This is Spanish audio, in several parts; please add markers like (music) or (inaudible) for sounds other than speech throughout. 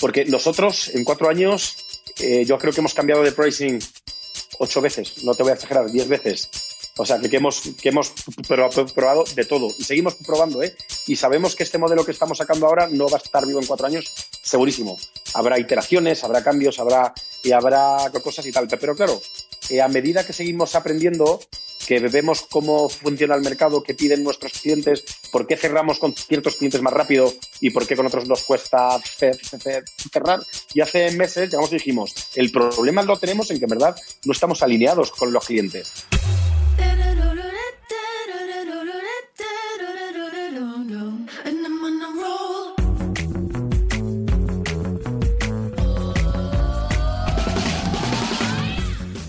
Porque nosotros en cuatro años eh, yo creo que hemos cambiado de pricing ocho veces, no te voy a exagerar, diez veces. O sea, que, hemos, que hemos probado de todo y seguimos probando, ¿eh? Y sabemos que este modelo que estamos sacando ahora no va a estar vivo en cuatro años, segurísimo. Habrá iteraciones, habrá cambios, habrá, y habrá cosas y tal. Pero claro, eh, a medida que seguimos aprendiendo, que vemos cómo funciona el mercado, qué piden nuestros clientes, por qué cerramos con ciertos clientes más rápido y por qué con otros nos cuesta cerrar. Y hace meses llegamos y dijimos, el problema lo tenemos en que en verdad no estamos alineados con los clientes.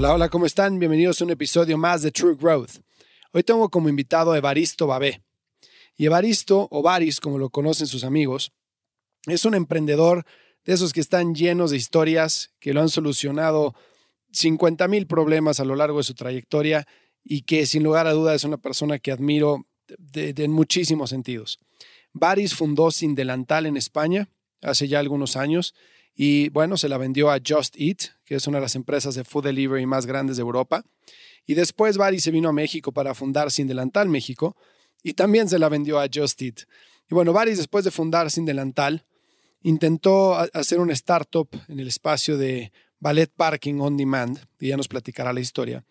Hola, hola, ¿cómo están? Bienvenidos a un episodio más de True Growth. Hoy tengo como invitado a Evaristo Babé. Y Evaristo, o Varis, como lo conocen sus amigos, es un emprendedor de esos que están llenos de historias, que lo han solucionado 50 mil problemas a lo largo de su trayectoria y que sin lugar a duda es una persona que admiro en muchísimos sentidos. Varis fundó Sin Delantal en España hace ya algunos años y bueno, se la vendió a Just Eat, que es una de las empresas de food delivery más grandes de Europa. Y después Barry se vino a México para fundar Sin Delantal México y también se la vendió a Just Eat. Y bueno, Barry después de fundar Sin Delantal intentó hacer una startup en el espacio de ballet parking on demand, y ya nos platicará la historia.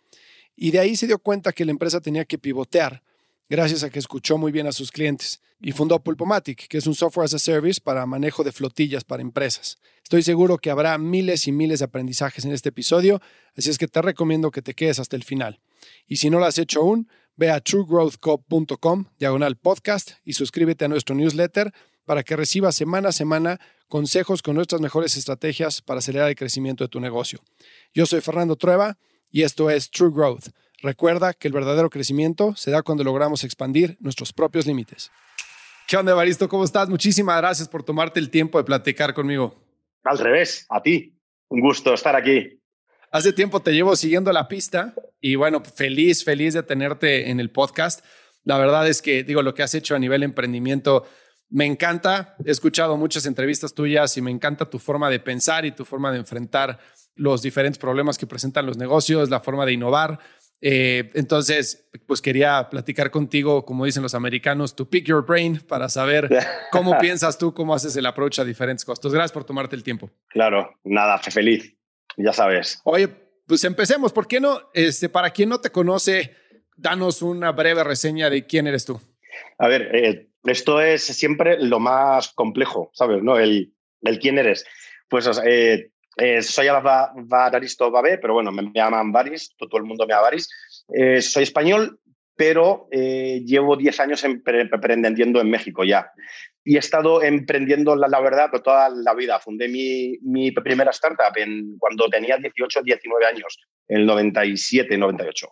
Y de ahí se dio cuenta que la empresa tenía que pivotear gracias a que escuchó muy bien a sus clientes y fundó Pulpomatic, que es un software as a service para manejo de flotillas para empresas. Estoy seguro que habrá miles y miles de aprendizajes en este episodio, así es que te recomiendo que te quedes hasta el final. Y si no lo has hecho aún, ve a truegrowthcop.com, diagonal podcast, y suscríbete a nuestro newsletter para que recibas semana a semana consejos con nuestras mejores estrategias para acelerar el crecimiento de tu negocio. Yo soy Fernando Trueba y esto es True Growth Recuerda que el verdadero crecimiento se da cuando logramos expandir nuestros propios límites. ¿Qué onda, Evaristo? ¿Cómo estás? Muchísimas gracias por tomarte el tiempo de platicar conmigo. Al revés, a ti. Un gusto estar aquí. Hace tiempo te llevo siguiendo la pista y bueno, feliz, feliz de tenerte en el podcast. La verdad es que, digo, lo que has hecho a nivel emprendimiento me encanta. He escuchado muchas entrevistas tuyas y me encanta tu forma de pensar y tu forma de enfrentar los diferentes problemas que presentan los negocios, la forma de innovar. Eh, entonces, pues quería platicar contigo, como dicen los americanos, to pick your brain para saber (laughs) cómo piensas tú, cómo haces el approach a diferentes costos. Gracias por tomarte el tiempo. Claro, nada, feliz, ya sabes. Oye, pues empecemos. ¿Por qué no? Este, para quien no te conoce, danos una breve reseña de quién eres tú. A ver, eh, esto es siempre lo más complejo, ¿sabes? ¿No? El, el quién eres. Pues eh, eh, soy Baristo Babé, pero bueno, me, llaman Baris, todo, el mundo me llama Baris. Eh, soy español, pero eh, llevo 10 años emprendiendo en México ya. Y he estado emprendiendo, la, la verdad, toda la vida. Fundé mi, mi primera startup en, cuando tenía 18, 19 años, en el 97, 98.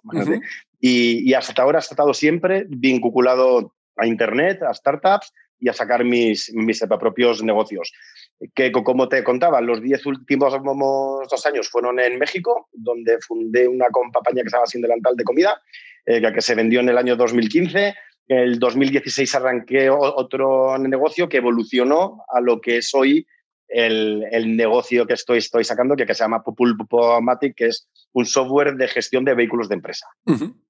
y, y, hasta ahora he estado siempre vinculado a Internet, a startups y a sacar mis, mis propios negocios que como te contaba, los diez últimos dos años fueron en México, donde fundé una compañía que se llama Sin Delantal de Comida, eh, que se vendió en el año 2015. En el 2016 arranqué otro negocio que evolucionó a lo que es hoy el, el negocio que estoy, estoy sacando, que, que se llama Pulpomatic, que es un software de gestión de vehículos de empresa,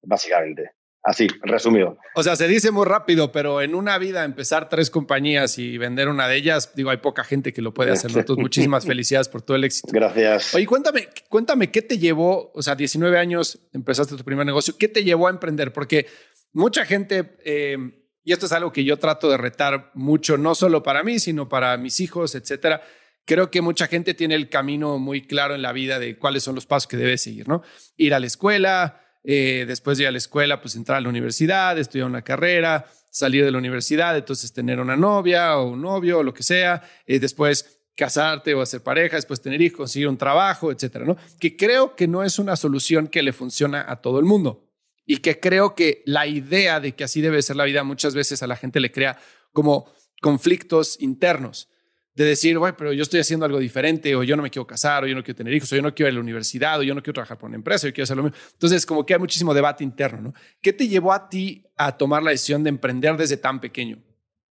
básicamente. Así, resumido. O sea, se dice muy rápido, pero en una vida empezar tres compañías y vender una de ellas, digo, hay poca gente que lo puede hacer. Entonces, muchísimas (laughs) felicidades por todo el éxito. Gracias. Oye, cuéntame, cuéntame, ¿qué te llevó? O sea, 19 años empezaste tu primer negocio. ¿Qué te llevó a emprender? Porque mucha gente, eh, y esto es algo que yo trato de retar mucho, no solo para mí, sino para mis hijos, etcétera. Creo que mucha gente tiene el camino muy claro en la vida de cuáles son los pasos que debe seguir, ¿no? Ir a la escuela, eh, después de ir a la escuela, pues entrar a la universidad, estudiar una carrera, salir de la universidad, entonces tener una novia o un novio o lo que sea, eh, después casarte o hacer pareja, después tener hijos, conseguir un trabajo, etcétera, ¿no? Que creo que no es una solución que le funciona a todo el mundo y que creo que la idea de que así debe ser la vida muchas veces a la gente le crea como conflictos internos de decir, bueno, pero yo estoy haciendo algo diferente, o yo no me quiero casar, o yo no quiero tener hijos, o yo no quiero ir a la universidad, o yo no quiero trabajar por una empresa, yo quiero hacer lo mismo. Entonces, como que hay muchísimo debate interno, ¿no? ¿Qué te llevó a ti a tomar la decisión de emprender desde tan pequeño?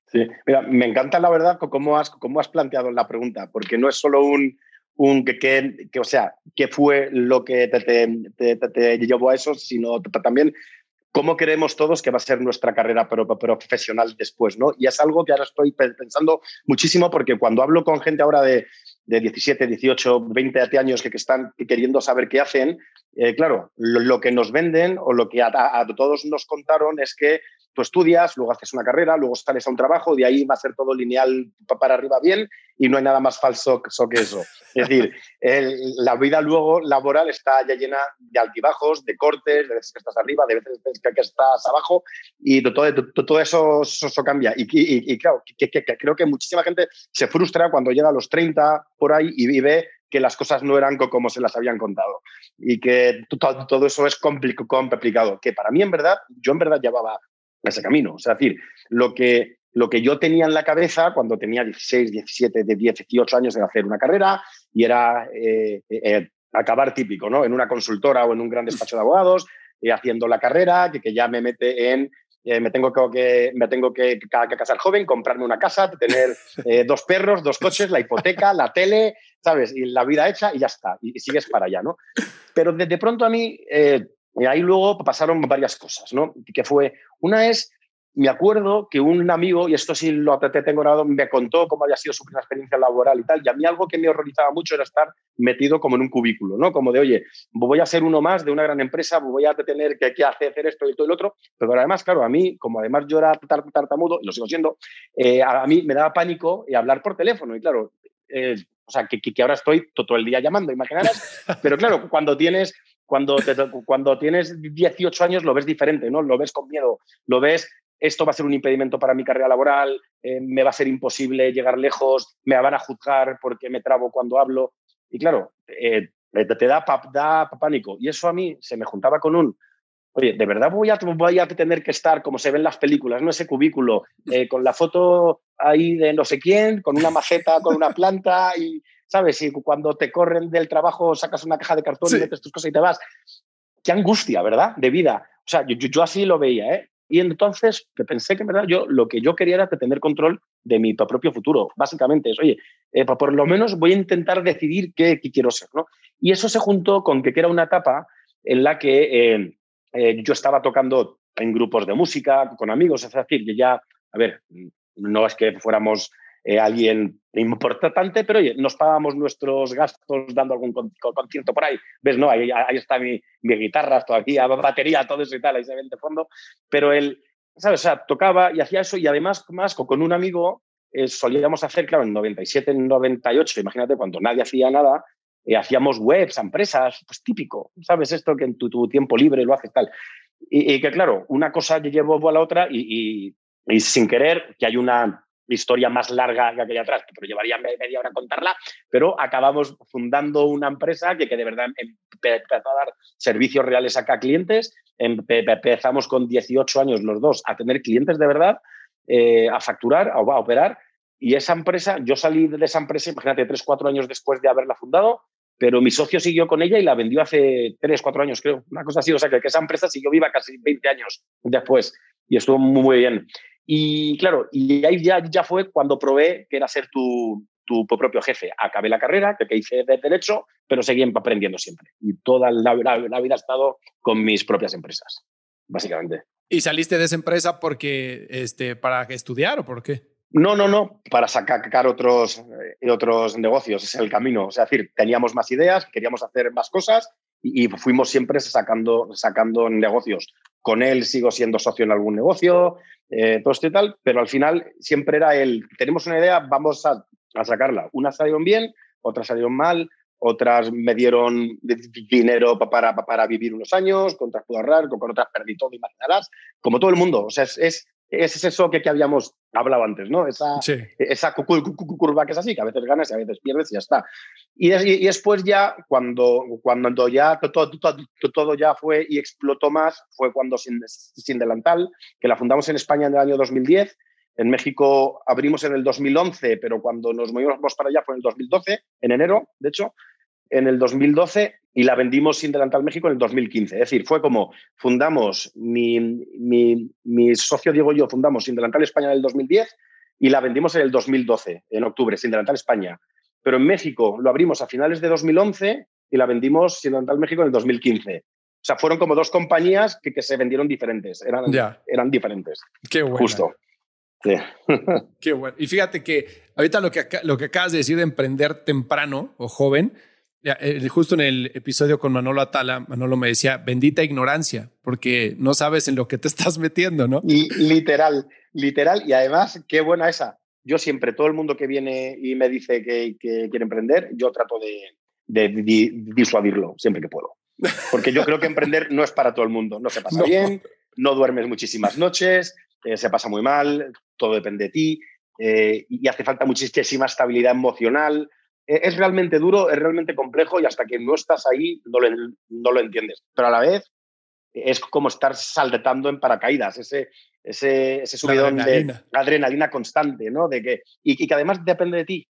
Sí, mira, me encanta la verdad cómo has, cómo has planteado la pregunta, porque no es solo un, un que, que, o sea, qué fue lo que te, te, te, llevó a eso, sino también cómo queremos todos que va a ser nuestra carrera profesional después, ¿no? Y es algo que ahora estoy pensando muchísimo porque cuando hablo con gente ahora de, de 17, 18, 20 años que, están queriendo saber qué hacen, eh, claro, lo, que nos venden o lo que a, todos nos contaron es que tú estudias, luego haces una carrera, luego sales a un trabajo, de ahí va a ser todo lineal para arriba bien y no hay nada más falso que eso. Es decir, la vida luego laboral está ya llena de altibajos, de cortes, de veces que estás arriba, de veces que, estás abajo y todo, todo, eso, eso, cambia. Y, y, claro, que, creo que muchísima gente se frustra cuando llega a los 30 por ahí y, ve que las cosas no eran como se las habían contado y que todo eso es complicado, que para mí en verdad, yo en verdad llevaba ese camino. es decir, lo que, lo que yo tenía en la cabeza cuando tenía 16, 17, de 10, 18 años era hacer una carrera y era eh, eh, acabar típico, ¿no? En una consultora o en un gran despacho de abogados, eh, haciendo la carrera, que, que, ya me mete en me tengo que, me tengo que, casar joven, comprarme una casa, tener dos perros, dos coches, la hipoteca, la tele, ¿sabes? Y la vida hecha y ya está. Y, sigues para allá, ¿no? Pero de pronto a mí y ahí luego pasaron varias cosas, ¿no? Que fue, una es, me acuerdo que un amigo, y esto sí lo tengo grabado, me contó cómo había sido su primera experiencia laboral y tal, y a mí algo que me horrorizaba mucho era estar metido como en un cubículo, ¿no? Como de, oye, voy a ser uno más de una gran empresa, voy a tener que, hacer esto y todo el otro, pero además, claro, a mí, como además yo era tartamudo, y lo sigo siendo, eh, a mí me daba pánico hablar por teléfono, y claro, eh, o sea, que, que, ahora estoy todo el día llamando, imaginarás, pero claro, cuando tienes cuando, cuando tienes 18 años lo ves diferente, ¿no? Lo ves con miedo, lo ves, esto va a ser un impedimento para mi carrera laboral, eh, me va a ser imposible llegar lejos, me van a juzgar porque me trabo cuando hablo. Y claro, eh, te, da, da pánico. Y eso a mí se me juntaba con un, oye, ¿de verdad voy a, voy a tener que estar, como se ve en las películas, ¿no? ese cubículo, eh, con la foto ahí de no sé quién, con una maceta, con una planta y, ¿sabes? Y cuando te corren del trabajo sacas una caja de cartón y metes tus cosas y te vas. Qué angustia, ¿verdad? De vida. O sea, yo, yo así lo veía, ¿eh? Y entonces pensé que en verdad yo lo que yo quería era tener control de mi propio futuro. Básicamente es, oye, eh, por lo menos voy a intentar decidir qué, quiero ser, ¿no? Y eso se juntó con que, era una etapa en la que eh, eh, yo estaba tocando en grupos de música, con amigos, es decir, que ya, a ver, no es que fuéramos eh, alguien importante, pero oye, nos pagamos nuestros gastos dando algún concierto por ahí. ¿Ves? No, ahí, ahí está mi, guitarra, todavía, (laughs) batería, todo eso y tal, ahí se ve fondo. Pero él, ¿sabes? O sea, tocaba y hacía eso y además más con un amigo eh, solíamos hacer, claro, en 97, en 98, imagínate, cuando nadie hacía nada, eh, hacíamos webs empresas, pues típico, ¿sabes? Esto que en tu, tu tiempo libre lo haces tal. Y, y, que, claro, una cosa llevó a la otra y, y sin querer, que hay una historia más larga que aquella atrás, pero llevaría media hora contarla, pero acabamos fundando una empresa que, que de verdad empezó a dar servicios reales acá a clientes. Empezamos con 18 años los dos a tener clientes de verdad, eh, a facturar, a, a, operar. Y esa empresa, yo salí de esa empresa, imagínate, 3, 4 años después de haberla fundado, pero mi socio siguió con ella y la vendió hace 3, 4 años, creo. Una cosa así, o sea, que, que esa empresa siguió viva casi 20 años después y estuvo muy bien. Y claro, y ahí ya, ya fue cuando probé que era ser tu, tu propio jefe. Acabé la carrera, que, hice de derecho, pero seguí aprendiendo siempre. Y toda la, la, vida he estado con mis propias empresas, básicamente. ¿Y saliste de esa empresa porque, este, para estudiar o por qué? No, no, no, para sacar otros, eh, otros negocios, es el camino. O sea, es decir, teníamos más ideas, queríamos hacer más cosas y, fuimos siempre sacando, sacando negocios. Con él sigo siendo socio en algún negocio, eh, todo esto y tal, pero al final siempre era el, tenemos una idea, vamos a, a sacarla. Unas salieron bien, otras salieron mal, otras me dieron dinero para, para, vivir unos años, con otras puedo ahorrar, con, otras perdí todo, imaginarás, como todo el mundo. O sea, es, es, es eso que, que, habíamos hablado antes, ¿no? Esa, esa curva que es así, que a veces ganas y a veces pierdes y ya está. Y, y, después ya, cuando, cuando ya todo, todo, todo, ya fue y explotó más, fue cuando sin, sin Delantal, que la fundamos en España en el año 2010, en México abrimos en el 2011, pero cuando nos movimos para allá fue en el 2012, en enero, de hecho, en el 2012 y la vendimos sin delantal México en el 2015. Es decir, fue como fundamos, mi, mi, socio Diego y yo fundamos sin delantal España en el 2010 y la vendimos en el 2012, en octubre, sin delantal España. Pero en México lo abrimos a finales de 2011 y la vendimos sin delantal México en el 2015. O sea, fueron como dos compañías que, que se vendieron diferentes, eran, eran diferentes. Qué bueno. Justo. (laughs) Qué bueno. Y fíjate que ahorita lo que, lo que acabas de decir de emprender temprano o joven, justo en el episodio con Manolo Atala, Manolo me decía, bendita ignorancia, porque no sabes en lo que te (laughs) estás metiendo, ¿no? Y literal, literal. Y además, qué buena esa. Yo siempre, todo el mundo que viene y me dice que, quiere emprender, yo trato de, disuadirlo siempre que puedo. Porque yo creo que emprender no es para todo el mundo. No se pasa (laughs) bien, no duermes muchísimas noches, eh, se pasa muy mal, todo depende de ti eh, y hace falta muchísima estabilidad emocional. Eh, es realmente duro, es realmente complejo y hasta que no estás ahí no lo, no lo entiendes. Pero a la vez es como estar saltando en paracaídas, ese, ese, ese subidón de adrenalina constante, ¿no? De que, y, que además depende de ti.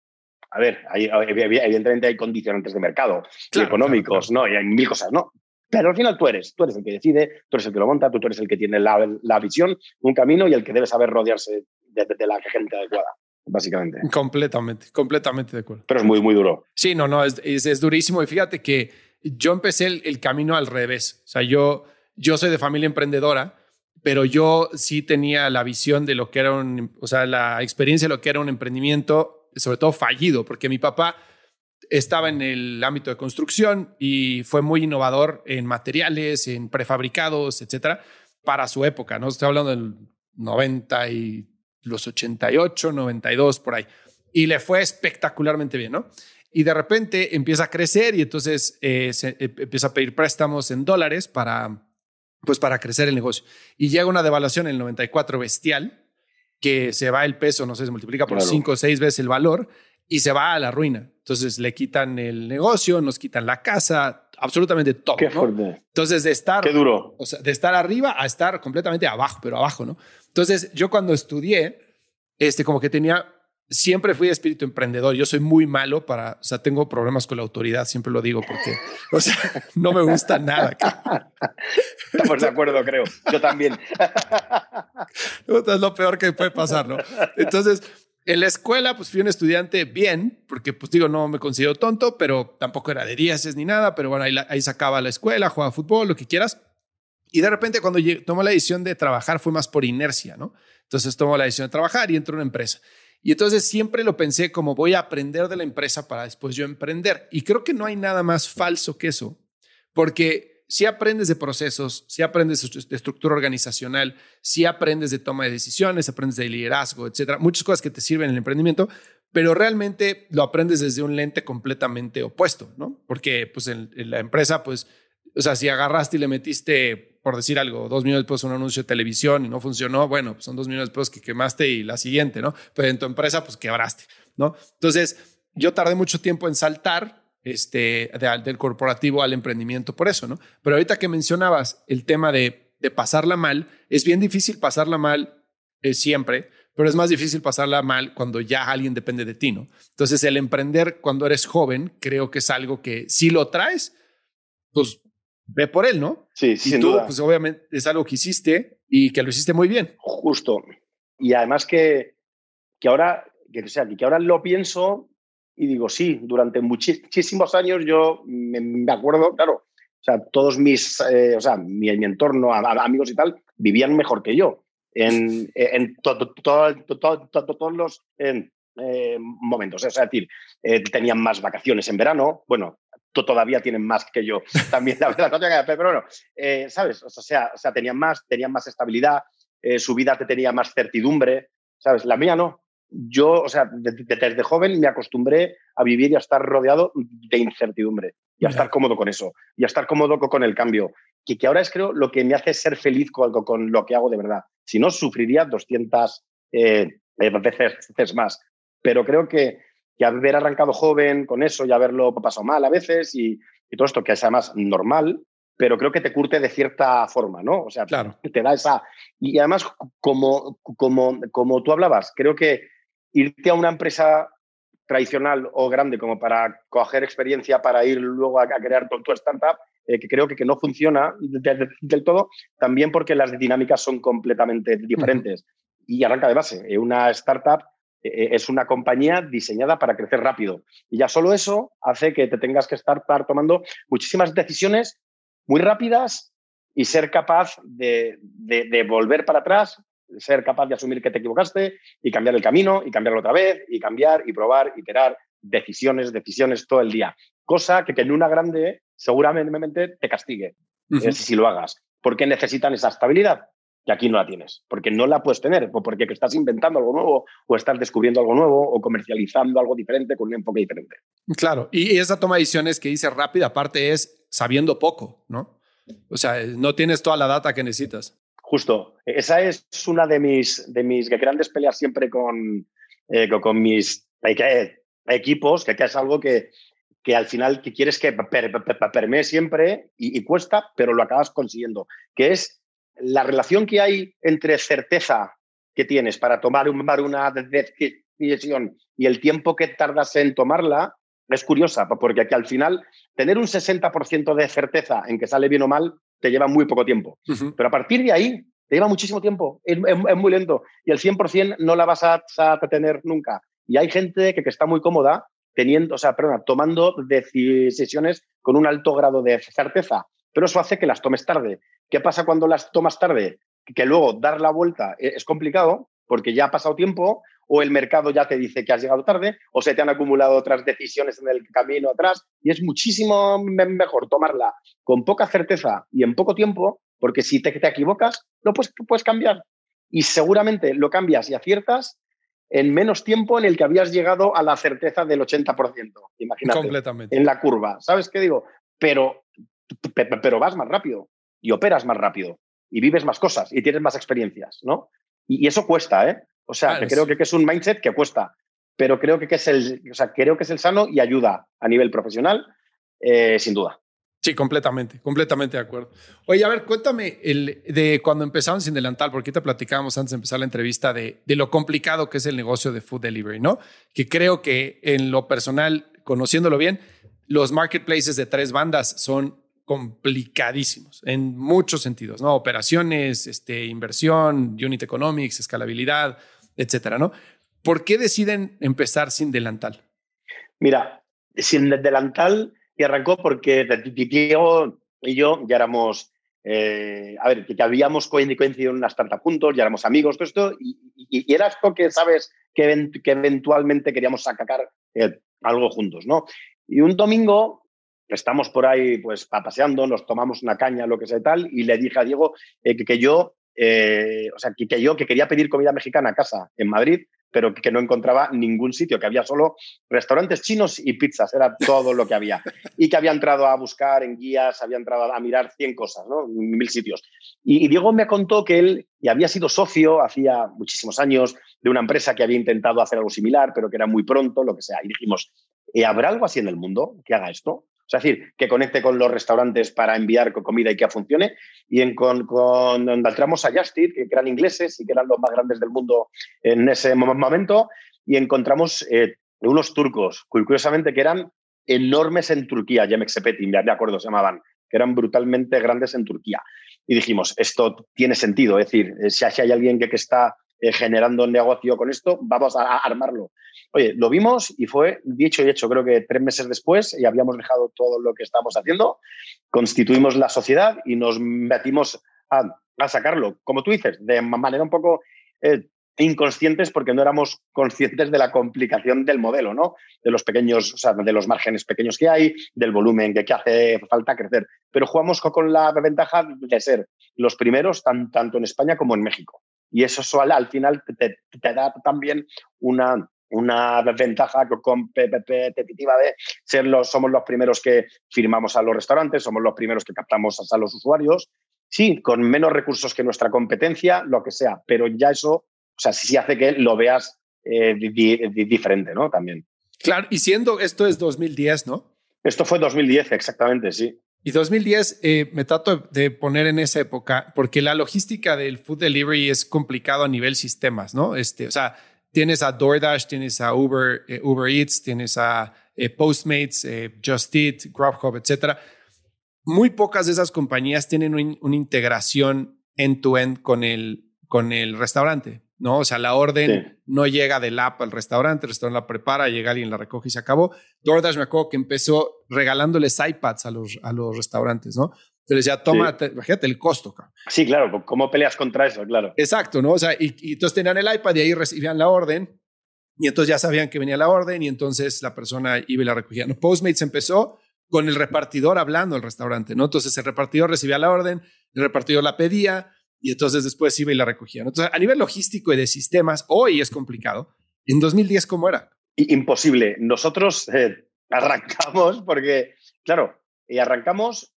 A ver, evidentemente hay condicionantes de mercado y económicos, ¿no? Y hay mil cosas, ¿no? Pero al final tú eres, tú eres el que decide, tú eres el que lo monta, tú, eres el que tiene la, la visión, un camino y el que debe saber rodearse de, la gente adecuada básicamente. Completamente, completamente de acuerdo. Pero es muy, muy duro. Sí, no, no, es, es, durísimo. Y fíjate que yo empecé el, camino al revés. O sea, yo, yo soy de familia emprendedora, pero yo sí tenía la visión de lo que era un, o sea, la experiencia de lo que era un emprendimiento, sobre todo fallido, porque mi papá estaba en el ámbito de construcción y fue muy innovador en materiales, en prefabricados, etcétera, para su época. No estoy hablando del 90 y los 88, 92 por ahí. Y le fue espectacularmente bien, ¿no? Y de repente empieza a crecer y entonces eh, se, eh, empieza a pedir préstamos en dólares para, pues para crecer el negocio. Y llega una devaluación en el 94 bestial, que se va el peso, no sé, se multiplica por cinco o seis veces el valor y se va a la ruina. Entonces le quitan el negocio, nos quitan la casa, absolutamente todo. Qué fuerte. Entonces de estar, Qué duro. O sea, de estar arriba a estar completamente abajo, pero abajo, ¿no? Entonces yo cuando estudié, este, como que tenía, siempre fui de espíritu emprendedor. Yo soy muy malo para, o sea, tengo problemas con la autoridad, siempre lo digo porque, o sea, (laughs) no me gusta nada. Estamos de acuerdo, creo. Yo también. (laughs) es lo peor que puede pasar, ¿no? Entonces, en la escuela, pues fui un estudiante bien, porque pues digo, no me considero tonto, pero tampoco era de dieces ni nada, pero bueno, ahí, ahí sacaba la escuela, jugaba fútbol, lo que quieras. Y de repente cuando tomó la decisión de trabajar fue más por inercia, ¿no? Entonces tomo la decisión de trabajar y entro en una empresa. Y entonces siempre lo pensé como voy a aprender de la empresa para después yo emprender. Y creo que no hay nada más falso que eso, porque si aprendes de procesos, si aprendes de estructura organizacional, si aprendes de toma de decisiones, aprendes de liderazgo, etcétera, muchas cosas que te sirven en el emprendimiento, pero realmente lo aprendes desde un lente completamente opuesto, ¿no? Porque pues en, la empresa, pues, o sea, si agarraste y le metiste, por decir algo, dos millones de pesos un anuncio de televisión y no funcionó, bueno, pues son dos millones de pesos que quemaste y la siguiente, ¿no? Pero en tu empresa, pues quebraste, ¿no? Entonces, yo tardé mucho tiempo en saltar este, del corporativo al emprendimiento por eso, ¿no? Pero ahorita que mencionabas el tema de, de pasarla mal, es bien difícil pasarla mal eh, siempre, pero es más difícil pasarla mal cuando ya alguien depende de ti, ¿no? Entonces, el emprender cuando eres joven, creo que es algo que si lo traes, pues ve por él, ¿no? Sí, sí. Y tú, pues obviamente es algo que hiciste y que lo hiciste muy bien. Justo. Y además que, que ahora, que, o sea, que ahora lo pienso y digo, sí, durante muchísimos años yo me, acuerdo, claro, o sea, todos mis, eh, o sea, mi, mi entorno, amigos y tal, vivían mejor que yo en, en todos los eh, momentos. Es decir, eh, tenían más vacaciones en verano, bueno, todavía tienen más que yo. (laughs) También la verdad, pero bueno, eh, ¿sabes? O sea, o sea, tenían más, tenían más estabilidad, eh, su vida te tenía más certidumbre, ¿sabes? La mía no. Yo, o sea, desde, joven me acostumbré a vivir y a estar rodeado de incertidumbre y a estar cómodo con eso y a estar cómodo con el cambio, que, que ahora es creo lo que me hace ser feliz con, con lo que hago de verdad. Si no, sufriría 200 eh, veces más. Pero creo que, que haber arrancado joven con eso y haberlo pasado mal a veces y, todo esto, que es además normal, pero creo que te curte de cierta forma, ¿no? O sea, claro. te da esa... Y además, como, como, como tú hablabas, creo que irte a una empresa tradicional o grande como para coger experiencia para ir luego a, crear tu, tu startup, eh, que creo que, que no funciona del todo, también porque las dinámicas son completamente diferentes. Y arranca de base. Eh, una startup es una compañía diseñada para crecer rápido. Y ya solo eso hace que te tengas que estar, tomando muchísimas decisiones muy rápidas y ser capaz de, volver para atrás, ser capaz de asumir que te equivocaste y cambiar el camino y cambiarlo otra vez y cambiar y probar, iterar, decisiones, decisiones todo el día. Cosa que, en una grande seguramente te castigue eh, si lo hagas, porque necesitan esa estabilidad que aquí no la tienes, porque no la puedes tener, o porque estás inventando algo nuevo, o estás descubriendo algo nuevo, o comercializando algo diferente con un enfoque diferente. Claro, y esa toma de decisiones que dice rápida, aparte es sabiendo poco, ¿no? O sea, no tienes toda la data que necesitas. Justo, esa es una de mis, de mis grandes peleas siempre con, eh, con mis equipos, que, es algo que, que al final que quieres que permee siempre y, y cuesta, pero lo acabas consiguiendo, que es la relación que hay entre certeza que tienes para tomar una decisión y el tiempo que tardas en tomarla es curiosa, porque aquí al final tener un 60% de certeza en que sale bien o mal te lleva muy poco tiempo. Pero a partir de ahí te lleva muchísimo tiempo, es, muy lento y el 100% no la vas a, tener nunca. Y hay gente que, que, está muy cómoda teniendo, o sea, perdona, tomando decisiones con un alto grado de certeza, pero eso hace que las tomes tarde. ¿Qué pasa cuando las tomas tarde? Que luego dar la vuelta e-, es complicado porque ya ha pasado tiempo o el mercado ya te dice que has llegado tarde o se te han acumulado otras decisiones en el camino atrás y es muchísimo mejor tomarla con poca certeza y en poco tiempo porque si te, te equivocas lo puedes, puedes cambiar y seguramente lo cambias y aciertas en menos tiempo en el que habías llegado a la certeza del 80%. Imagínate. Completamente. En la curva. ¿Sabes qué digo? Pero, pero vas más rápido y operas más rápido y vives más cosas y tienes más experiencias, ¿no? Y, eso cuesta, ¿eh? O sea, que creo que, es un mindset que cuesta, pero creo que, es el, o sea, creo que es el sano y ayuda a nivel profesional, eh, sin duda. Sí, completamente, completamente de acuerdo. Oye, a ver, cuéntame el, de cuando empezaron sin delantal, porque te platicábamos antes de empezar la entrevista de, de, lo complicado que es el negocio de food delivery, ¿no? Que creo que en lo personal, conociéndolo bien, los marketplaces de tres bandas son complicadísimos en muchos sentidos, ¿no? Operaciones, este, inversión, unit economics, escalabilidad, etcétera, ¿no? ¿Por qué deciden empezar sin delantal? Mira, sin delantal y arrancó porque Diego y yo ya éramos, eh, a ver, que habíamos coincidido en una startup juntos, ya éramos amigos, todo esto, y, era esto que sabes que, que eventualmente queríamos sacar eh, algo juntos, ¿no? Y un domingo estamos por ahí pues paseando, nos tomamos una caña, lo que sea y tal, y le dije a Diego eh, que, yo, eh, o sea, que, que, yo que quería pedir comida mexicana a casa en Madrid, pero que no encontraba ningún sitio, que había solo restaurantes chinos y pizzas, era todo lo que había. Y que había entrado a buscar en guías, había entrado a mirar 100 cosas, ¿no? Mil sitios. Y, y Diego me contó que él y había sido socio hacía muchísimos años de una empresa que había intentado hacer algo similar, pero que era muy pronto, lo que sea. Y dijimos, ¿habrá algo así en el mundo que haga esto? Es decir, que conecte con los restaurantes para enviar comida y que funcione. Y en, con, con encontramos a Justit, que eran ingleses y que eran los más grandes del mundo en ese momento, y encontramos eh, unos turcos, curiosamente, que eran enormes en Turquía, Yemek Sepeti, me acuerdo, se llamaban, que eran brutalmente grandes en Turquía. Y dijimos, esto tiene sentido, es decir, eh, si hay alguien que está eh, generando negocio con esto, vamos a, armarlo. Oye, lo vimos y fue dicho y hecho. Creo que tres meses después y habíamos dejado todo lo que estábamos haciendo, constituimos la sociedad y nos metimos a, sacarlo, como tú dices, de manera un poco eh, inconscientes porque no éramos conscientes de la complicación del modelo, ¿no? De los pequeños, o sea, de los márgenes pequeños que hay, del volumen que, que hace falta crecer. Pero jugamos con la ventaja de ser los primeros tanto en España como en México. Y eso al, final te, da también una, una ventaja competitiva de ser los, somos los primeros que firmamos a los restaurantes, somos los primeros que captamos a los usuarios. Sí, con menos recursos que nuestra competencia, lo que sea, pero ya eso o sea, sí, hace que lo veas eh, diferente, ¿no? También. Claro, y siendo esto es 2010, ¿no? Esto fue 2010, exactamente, sí. Y 2010 eh, me trato de poner en esa época porque la logística del food delivery es complicado a nivel sistemas, ¿no? Este, o sea, tienes a DoorDash, tienes a Uber, eh, Uber Eats, tienes a Postmates, Just Eat, Grubhub, etcétera. Muy pocas de esas compañías tienen una integración end-to-end con el, con el restaurante. ¿No? O sea, la orden no llega del app al restaurante, el restaurante la prepara, llega alguien, la recoge y se acabó. DoorDash me acuerdo que empezó regalándoles iPads a los, a los restaurantes, ¿no? Entonces ya toma, imagínate el costo. Sí, claro, ¿cómo peleas contra eso? Claro. Exacto, ¿no? O sea, y, y, entonces tenían el iPad y ahí recibían la orden y entonces ya sabían que venía la orden y entonces la persona iba y la recogía. ¿no? Postmates empezó con el repartidor hablando al restaurante, ¿no? Entonces el repartidor recibía la orden, el repartidor la pedía, y entonces después iba y la recogía. Entonces, a nivel logístico y de sistemas, hoy es complicado. En 2010, ¿cómo era? Imposible. Nosotros eh, arrancamos porque, claro, y arrancamos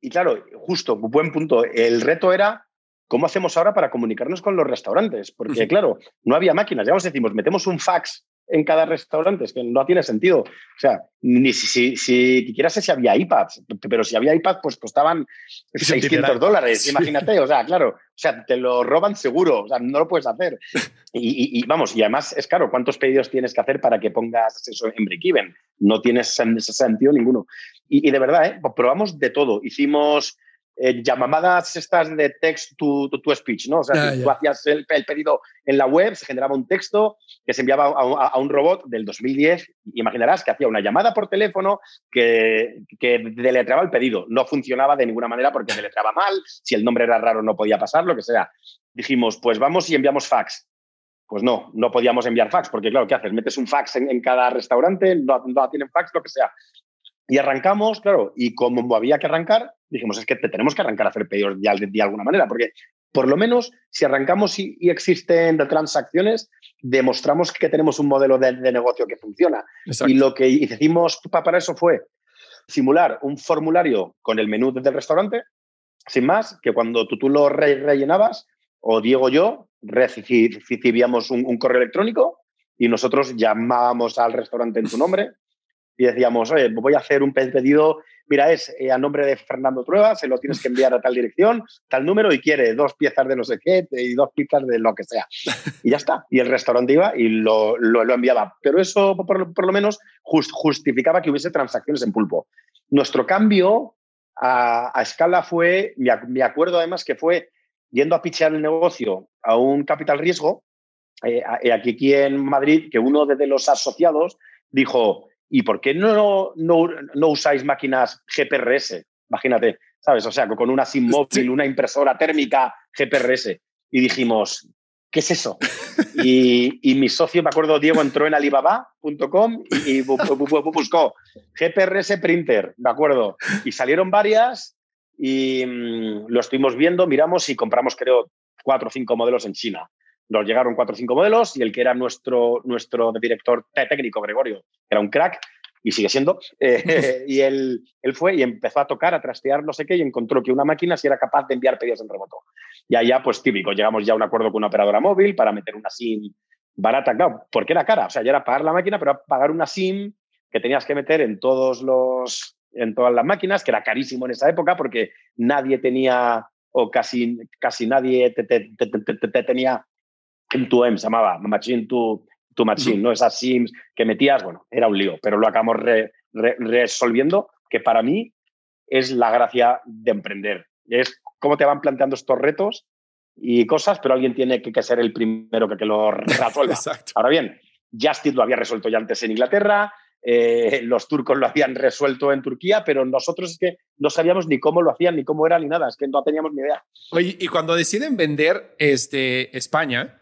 y claro, justo, buen punto. El reto era cómo hacemos ahora para comunicarnos con los restaurantes, porque claro, no había máquinas. Ya os decimos, metemos un fax en cada restaurante, es que no tiene sentido. O sea, ni si, si, si quieras si había iPads, pero si había iPads, pues costaban 600 dólares, imagínate, o sea, claro, o sea, te lo roban seguro, o sea, no lo puedes hacer. (laughs) Y, vamos, y además es caro, ¿cuántos pedidos tienes que hacer para que pongas eso en break-even? No tienes sentido ninguno. Y, y de verdad, ¿eh? probamos de todo. Hicimos eh, llamadas estas de text to, to, speech, ¿no? O sea, tú hacías el, pedido en la web, se generaba un texto que se enviaba a, un robot del 2010. Imaginarás que hacía una llamada por teléfono que, que deletreaba el pedido. No funcionaba de ninguna manera porque deletreaba mal, si el nombre era raro no podía pasar, lo que sea. Dijimos, pues vamos y enviamos fax. Pues no, no podíamos enviar fax, porque claro, ¿qué haces? Metes un fax en, cada restaurante, no, no, tienen fax, lo que sea. Y arrancamos, claro, y como había que arrancar, dijimos, es que te tenemos que arrancar a hacer pedidos de, de alguna manera, porque por lo menos si arrancamos y, existen transacciones, demostramos que tenemos un modelo de, negocio que funciona. Y lo que hicimos para eso fue simular un formulario con el menú del restaurante, sin más, que cuando tú, tú lo rellenabas, o Diego yo, recibíamos un, un correo electrónico y nosotros llamábamos al restaurante en tu nombre y decíamos, voy a hacer un pedido, mira, es eh, a nombre de Fernando Trueba, se lo tienes que enviar a tal dirección, tal número y quiere dos piezas de no sé qué y dos piezas de lo que sea. Y ya está. Y el restaurante iba y lo, lo, enviaba. Pero eso, por, lo menos, justificaba que hubiese transacciones en pulpo. Nuestro cambio a, escala fue, me, acuerdo además que fue yendo a pichear el negocio a un capital riesgo, eh, aquí, aquí en Madrid, que uno de los asociados dijo, ¿y por qué no, no, no usáis máquinas GPRS? Imagínate, ¿sabes? O sea, con una SIM móvil, una impresora térmica GPRS. Y dijimos, ¿qué es eso? Y, y, mi socio, me acuerdo, Diego, entró en alibaba.com y, buscó GPRS printer, ¿de acuerdo? Y salieron varias y mm, lo estuvimos viendo, miramos y compramos, creo, cuatro o cinco modelos en China nos llegaron cuatro o cinco modelos y el que era nuestro, nuestro director técnico, Gregorio, era un crack y sigue siendo, (laughs) eh, y él, él fue y empezó a tocar, a trastear no sé qué y encontró que una máquina sí era capaz de enviar pedidos en remoto. Y allá, pues típico, llegamos ya a un acuerdo con una operadora móvil para meter una SIM barata, claro, porque era cara, o sea, ya era pagar la máquina, pero pagar una SIM que tenías que meter en todos los en todas las máquinas, que era carísimo en esa época porque nadie tenía o casi, casi nadie te, te, te, tenía M2M, se llamaba Machine to, to Machine, ¿no? Esas SIMs que metías, bueno, era un lío, pero lo acabamos resolviendo, que para mí es la gracia de emprender. Es cómo te van planteando estos retos y cosas, pero alguien tiene que, ser el primero que, que lo (laughs) resuelva. Ahora bien, Justit lo había resuelto ya antes en Inglaterra, eh, los turcos lo habían resuelto en Turquía, pero nosotros es que no sabíamos ni cómo lo hacían, ni cómo era, ni nada, es que no teníamos ni idea. Oye, y cuando deciden vender este, España,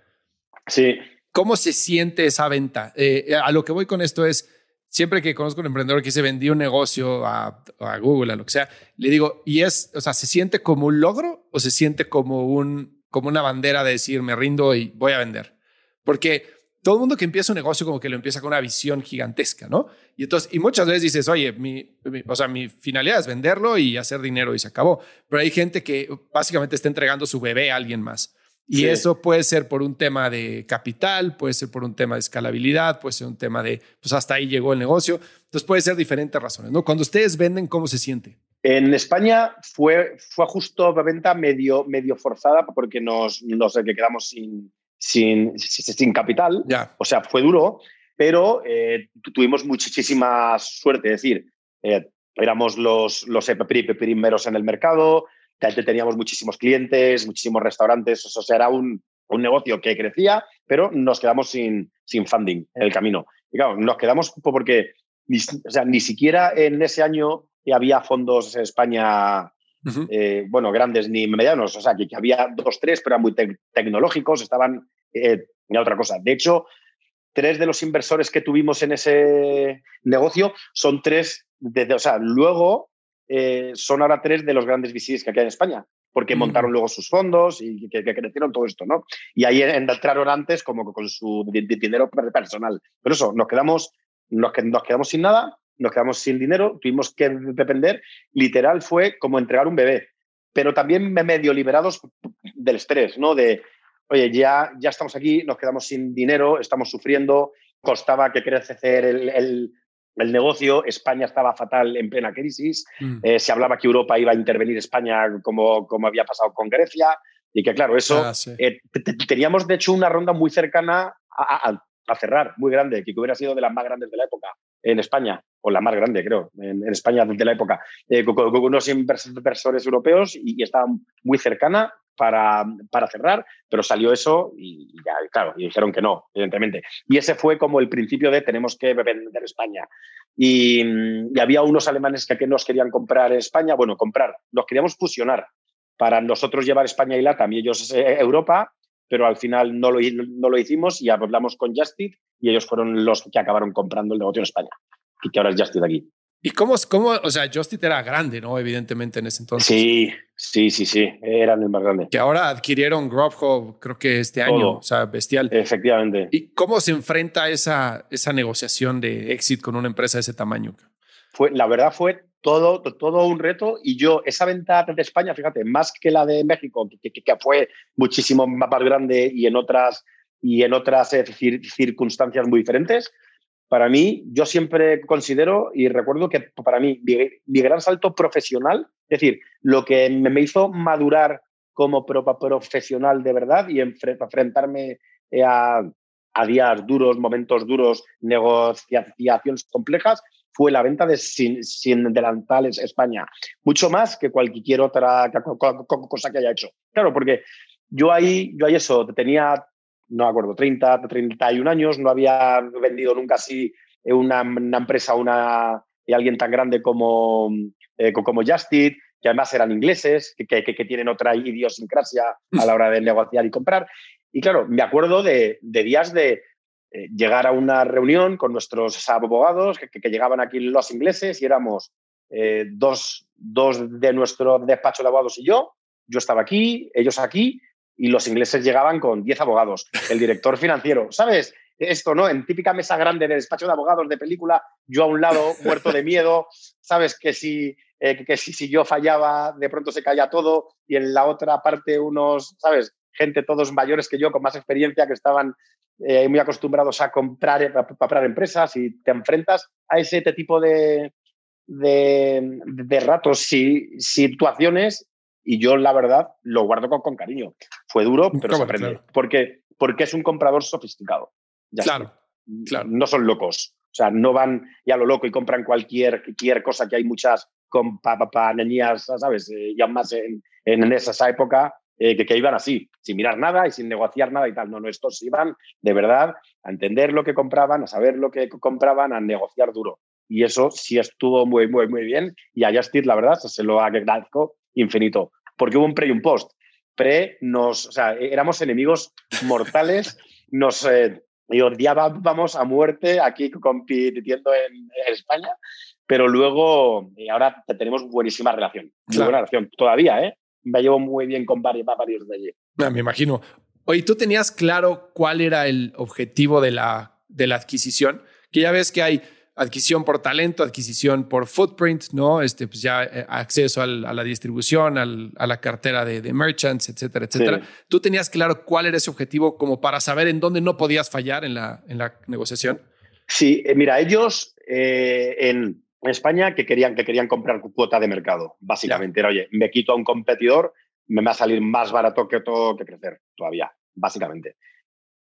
Sí. ¿Cómo se siente esa venta? Eh, a lo que voy con esto es, siempre que conozco un emprendedor que se vendió un negocio a, a, Google, a lo que sea, le digo, ¿y es, o sea, se siente como un logro o se siente como, un, como una bandera de decir, me rindo y voy a vender? Porque todo el mundo que empieza un negocio como que lo empieza con una visión gigantesca, ¿no? Y entonces, y muchas veces dices, oye, mi, o sea, mi finalidad es venderlo y hacer dinero y se acabó. Pero hay gente que básicamente está entregando su bebé a alguien más. Y eso puede ser por un tema de capital, puede ser por un tema de escalabilidad, puede ser un tema de, pues hasta ahí llegó el negocio. Entonces puede ser diferentes razones, ¿no? Cuando ustedes venden, ¿cómo se siente? En España fue, fue justo venta medio, medio forzada porque nos, nos quedamos sin, sin, sin capital. O sea, fue duro, pero eh, tuvimos muchísima suerte. Es decir, eh, éramos los, los primeros en el mercado, teníamos muchísimos clientes, muchísimos restaurantes. O sea, era un, un negocio que crecía, pero nos quedamos sin, sin funding en el camino. Y claro, nos quedamos porque ni, o sea, ni siquiera en ese año había fondos en España eh, bueno, grandes ni medianos, o sea, que, había dos, tres, pero eran muy tecnológicos, estaban eh, en otra cosa. De hecho, tres de los inversores que tuvimos en ese negocio son tres, de, o sea, luego eh, son ahora tres de los grandes VCs que hay en España, porque montaron luego sus fondos y que, crecieron todo esto, ¿no? Y ahí entraron antes como con su dinero personal. Pero eso, nos quedamos, nos, nos quedamos sin nada nos quedamos sin dinero, tuvimos que depender. Literal fue como entregar un bebé, pero también medio liberados del estrés, ¿no? De, oye, ya, ya estamos aquí, nos quedamos sin dinero, estamos sufriendo, costaba que crecer el, el, el negocio, España estaba fatal en plena crisis, mm. eh, se hablaba que Europa iba a intervenir España como, como había pasado con Grecia, y que claro, eso, ah, eh, teníamos de hecho una ronda muy cercana a, a cerrar, muy grande, que hubiera sido de las más grandes de la época en España, o la más grande, creo, en, España de la época, eh, con, unos inversores europeos y, estaba muy cercana para, para, cerrar, pero salió eso y ya, claro, y dijeron que no, evidentemente. Y ese fue como el principio de tenemos que vender España. Y, había unos alemanes que, que nos querían comprar España, bueno, comprar, nos queríamos fusionar para nosotros llevar España y LATAM y ellos eh, Europa, pero al final no lo, no lo hicimos y hablamos con Justit y ellos fueron los que acabaron comprando el negocio en España y que ahora es Justit aquí. ¿Y cómo, cómo, o sea, Justit era grande, ¿no? Evidentemente en ese entonces. Sí, sí, sí, sí, eran el más grande. Que ahora adquirieron Grubhub, creo que este año, o sea, bestial. Efectivamente. ¿Y cómo se enfrenta esa, esa negociación de exit con una empresa de ese tamaño? Fue, la verdad fue todo, todo un reto y yo, esa venta de España, fíjate, más que la de México, que, que, fue muchísimo más grande y en otras, y en otras eh, circunstancias muy diferentes, para mí, yo siempre considero y recuerdo que para mí mi, gran salto profesional, es decir, lo que me hizo madurar como profesional de verdad y enfrentarme eh, a, a días duros, momentos duros, negociaciones complejas, fue la venta de sin, sin, delantales España. Mucho más que cualquier otra cosa que haya hecho. Claro, porque yo ahí, yo ahí eso, tenía, no me acuerdo, 30, 31 años, no había vendido nunca así una, una empresa una, alguien tan grande como, eh, como Justit, que además eran ingleses, que, que, tienen otra idiosincrasia a la hora de negociar y comprar. Y claro, me acuerdo de, días de, eh, llegar a una reunión con nuestros abogados, que, llegaban aquí los ingleses y éramos eh, dos, dos de nuestro despacho de abogados y yo. Yo estaba aquí, ellos aquí, y los ingleses llegaban con 10 abogados. El director financiero, ¿sabes? Esto, ¿no? En típica mesa grande de despacho de abogados de película, yo a un lado, muerto de miedo, ¿sabes? Que si, eh, que si, si yo fallaba, de pronto se caía todo, y en la otra parte unos, ¿sabes? Gente todos mayores que yo, con más experiencia, que estaban eh, muy acostumbrados a comprar, a comprar empresas y te enfrentas a ese tipo de, de, de ratos y situaciones y yo la verdad lo guardo con, con cariño. Fue duro, (laughs) pero se aprende. Porque, porque es un comprador sofisticado. claro, claro. No son locos. O sea, no van ya lo loco y compran cualquier, cualquier cosa que hay muchas con niñas, ¿sabes? Eh, ya más en, en esa época eh, que, iban así, sin mirar nada y sin negociar nada y tal. No, no, estos iban de verdad a entender lo que compraban, a saber lo que compraban, a negociar duro. Y eso sí estuvo muy, muy, muy bien. Y a Justin, la verdad, se lo agradezco infinito. Porque hubo un pre y un post. Pre nos, o sea, éramos enemigos mortales (laughs) nos eh, odiábamos a muerte aquí compitiendo en, España, pero luego y ahora tenemos buenísima relación. buena relación todavía, ¿eh? Me llevo muy bien con varios, varios de allí. Ah, me imagino. Oye, ¿tú tenías claro cuál era el objetivo de la, de la adquisición? Que ya ves que hay adquisición por talento, adquisición por footprint, ¿no? Este, pues ya eh, acceso a la distribución, a la cartera de, merchants, etcétera, etcétera. ¿Tú tenías claro cuál era ese objetivo como para saber en dónde no podías fallar en la, en la negociación? Sí, eh, mira, ellos eh, en España que querían, que querían comprar cuota de mercado, básicamente. Era, oye, me quito a un competidor, me va a salir más barato que todo que crecer todavía, básicamente.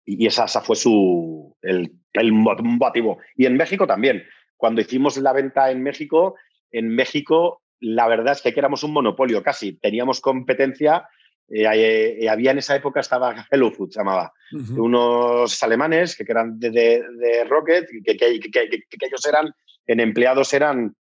Y esa, esa fue su, el, el motivo. Y en México también. Cuando hicimos la venta en México, en México la verdad es que, éramos un monopolio casi. Teníamos competencia. Eh, eh, había en esa época, estaba Hello Food, se llamaba. Unos alemanes que, eran de, de, Rocket, que, que, que, ellos eran, en empleados eran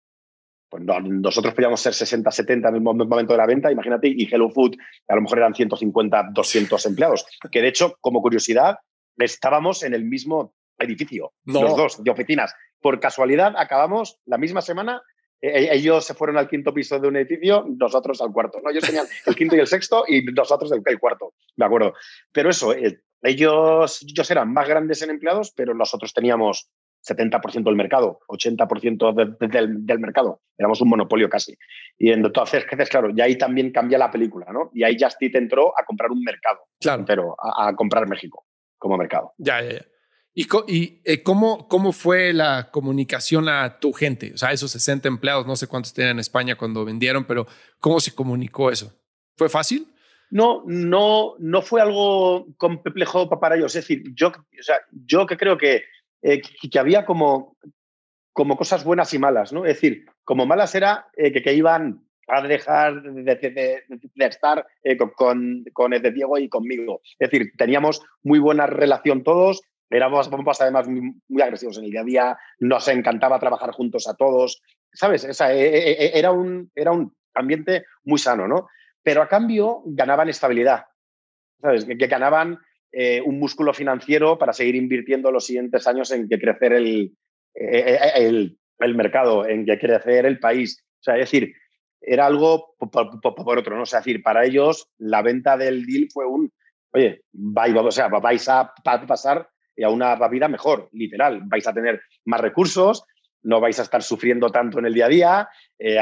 pues nosotros podíamos ser 60, 70 en el momento de la venta, imagínate, y Hello Food a lo mejor eran 150, 200 empleados. Que de hecho, como curiosidad, estábamos en el mismo edificio, los dos, de oficinas. Por casualidad, acabamos la misma semana. Eh, eh, ellos se fueron al quinto piso de un edificio, nosotros al cuarto. ¿no? Ellos tenían el quinto y el sexto y nosotros el, cuarto, de acuerdo. Pero eso, eh, ellos, ellos eran más grandes en empleados, pero nosotros teníamos 70% del mercado, 80% del, del, mercado. Éramos un monopolio casi. Y entonces, claro, y ahí también cambia la película, ¿no? Y ahí Justit entró a comprar un mercado claro. a, a comprar México como mercado. Ya, ya, ya. ¿Y, y eh, cómo, cómo fue la comunicación a tu gente? O sea, esos 60 empleados, no sé cuántos tenían en España cuando vendieron, pero ¿cómo se comunicó eso? ¿Fue fácil? No, no, no fue algo complejo para ellos. Es decir, yo, o sea, yo que creo que, eh, que, había como, como cosas buenas y malas, ¿no? Es decir, como malas era eh, que, que iban a dejar de, estar eh, con, con el de Diego y conmigo. Es decir, teníamos muy buena relación todos, éramos además muy, agresivos en el día a día, nos encantaba trabajar juntos a todos, ¿sabes? E, e, e, era, un, era un ambiente muy sano, ¿no? Pero a cambio ganaban estabilidad, ¿sabes? Que, ganaban eh, un músculo financiero para seguir invirtiendo los siguientes años en que crecer el, el, el mercado, en que crecer el país. Es decir, era algo por, otro, ¿no? es decir, para ellos la venta del deal fue un, oye, vais, o sea, vais a pasar a una vida mejor, literal, vais a tener más recursos, no vais a estar sufriendo tanto en el día a día, eh,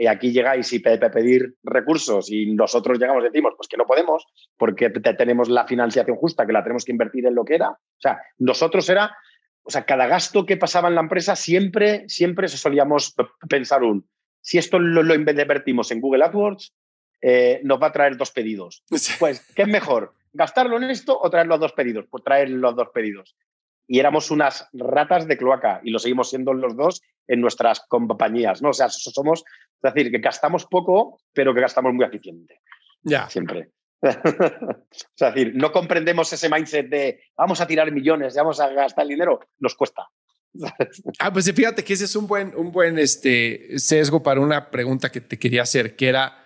eh, aquí llegáis y pedir recursos y nosotros llegamos y decimos, pues que no podemos, porque tenemos la financiación justa, que la tenemos que invertir en lo que era. O sea, nosotros era, o sea, cada gasto que pasaba en la empresa siempre, siempre solíamos pensar un, si esto lo, invertimos en Google AdWords, eh, nos va a traer dos pedidos. (laughs) Pues, ¿qué es mejor? ¿Gastarlo en esto o traer los dos pedidos? Pues traer los dos pedidos. Y éramos unas ratas de cloaca y lo seguimos siendo los dos en nuestras compañías, ¿no? O sea, somos, es decir, que gastamos poco, pero que gastamos muy eficiente. Ya. Siempre. (laughs) es decir, no comprendemos ese mindset de vamos a tirar millones, vamos a gastar el dinero, nos cuesta. (laughs) ah, pues fíjate que ese es un buen, un buen este, sesgo para una pregunta que te quería hacer, que era,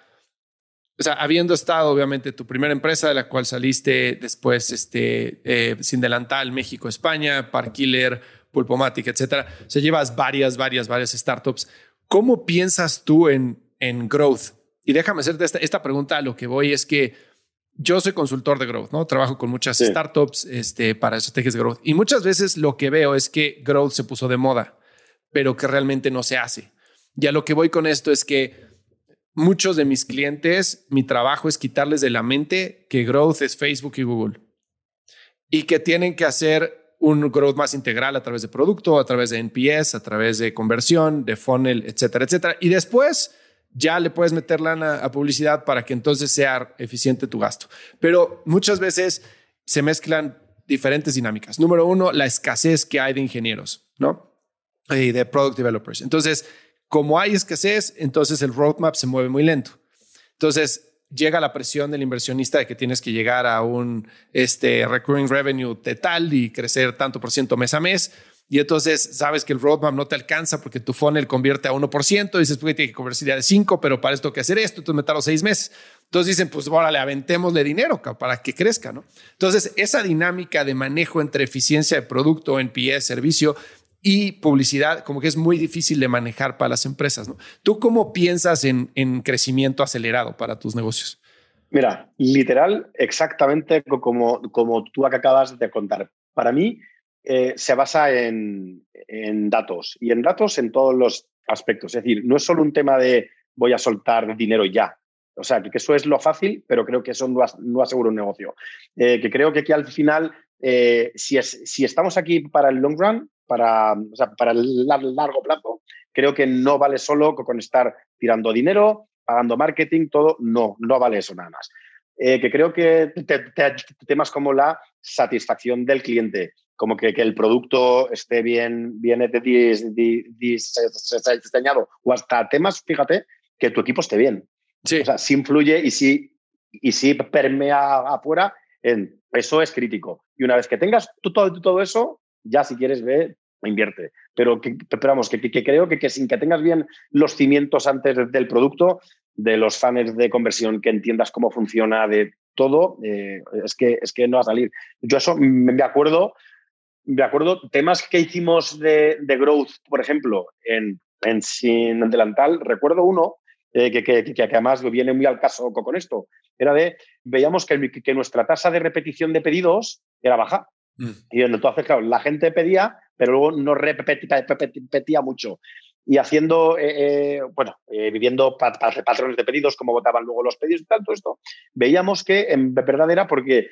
o sea, habiendo estado obviamente tu primera empresa de la cual saliste después este, eh, sin delantal, México, España, Parkiller, Pulpomatic, etcétera, o sea, llevas varias, varias, varias startups. ¿Cómo piensas tú en, en growth? Y déjame hacerte esta, esta pregunta, a lo que voy es que yo soy consultor de growth, ¿no? Trabajo con muchas startups este, para estrategias de growth. Y muchas veces lo que veo es que growth se puso de moda, pero que realmente no se hace. Y a lo que voy con esto es que muchos de mis clientes, mi trabajo es quitarles de la mente que growth es Facebook y Google. Y que tienen que hacer un growth más integral a través de producto, a través de NPS, a través de conversión, de funnel, etcétera, etcétera. Y después ya le puedes meter lana a publicidad para que entonces sea eficiente tu gasto. Pero muchas veces se mezclan diferentes dinámicas. Número uno, la escasez que hay de ingenieros, ¿no? Y de product developers. Entonces, como hay escasez, entonces el roadmap se mueve muy lento. Entonces, llega la presión del inversionista de que tienes que llegar a un este, recurring revenue de tal y crecer tanto por ciento mes a mes y entonces sabes que el roadmap no te alcanza porque tu funnel convierte a 1%, y dices, pues tiene que convertir a 5, pero para esto hay que hacer esto, entonces me tardo seis meses. Entonces dicen, pues ahora le aventémosle dinero para que crezca, ¿no? Entonces, esa dinámica de manejo entre eficiencia de producto, NPS, servicio y publicidad, como que es muy difícil de manejar para las empresas, ¿no? ¿Tú cómo piensas en, en crecimiento acelerado para tus negocios? Mira, literal, exactamente como, como tú acabas de contar. Para mí, eh, se basa en, en, datos y en datos en todos los aspectos. Es decir, no es solo un tema de voy a soltar dinero ya. O sea, que eso es lo fácil, pero creo que eso no, asegura un negocio. Eh, que creo que aquí al final, eh, si, es, si estamos aquí para el long run, para, para el largo plazo, creo que no vale solo con estar tirando dinero, pagando marketing, todo, no, no vale eso nada más. Que creo que temas como la satisfacción del cliente, como que, que el producto esté bien, bien diseñado, o hasta temas, fíjate, que tu equipo esté bien. Sí. O sea, si influye y si, y si permea afuera, en, eso es crítico. Y una vez que tengas todo, todo eso, ya si quieres ve, invierte. Pero, que, que, que, creo que, que, sin que tengas bien los cimientos antes del producto, de los fans de conversión, que entiendas cómo funciona, de todo, eh, es, que, es que no va a salir. Yo eso me acuerdo, me acuerdo temas que hicimos de, de growth, por ejemplo, en, en Sin Delantal, recuerdo uno eh, que, que, que, además viene muy al caso con esto, era de, veíamos que, que nuestra tasa de repetición de pedidos era baja. Mm. Y entonces, claro, la gente pedía, pero luego no repetía, mucho. Y haciendo, eh, eh, bueno, viviendo patrones de pedidos, cómo votaban luego los pedidos y tal, todo esto, veíamos que en verdad era porque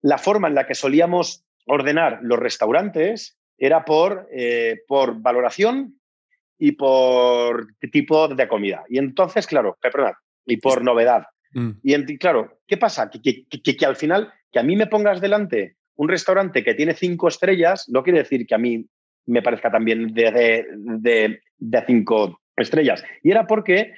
la forma en la que solíamos ordenar los restaurantes era por, por valoración y por tipo de comida. Y entonces, claro, perdón, y por novedad. Mm. Y claro, ¿qué pasa? Que, que, que, al final, que a mí me pongas delante un restaurante que tiene cinco estrellas no quiere decir que a mí me parezca también de, de, de, cinco estrellas. Y era porque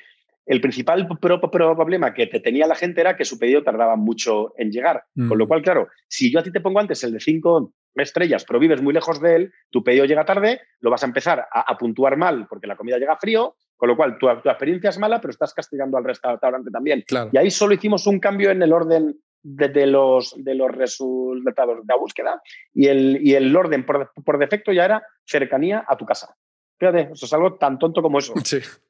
el principal problema que te tenía la gente era que su pedido tardaba mucho en llegar. Con lo mm. cual, claro, si yo a ti te pongo antes el de cinco estrellas, pero vives muy lejos de él, tu pedido llega tarde, lo vas a empezar a, puntuar mal porque la comida llega frío, con lo cual tu, tu, experiencia es mala, pero estás castigando al restaurante también. Y ahí solo hicimos un cambio en el orden de, los, de los resultados de la búsqueda y el, y el orden por, por defecto ya era cercanía a tu casa. Fíjate, eso es algo tan tonto como eso.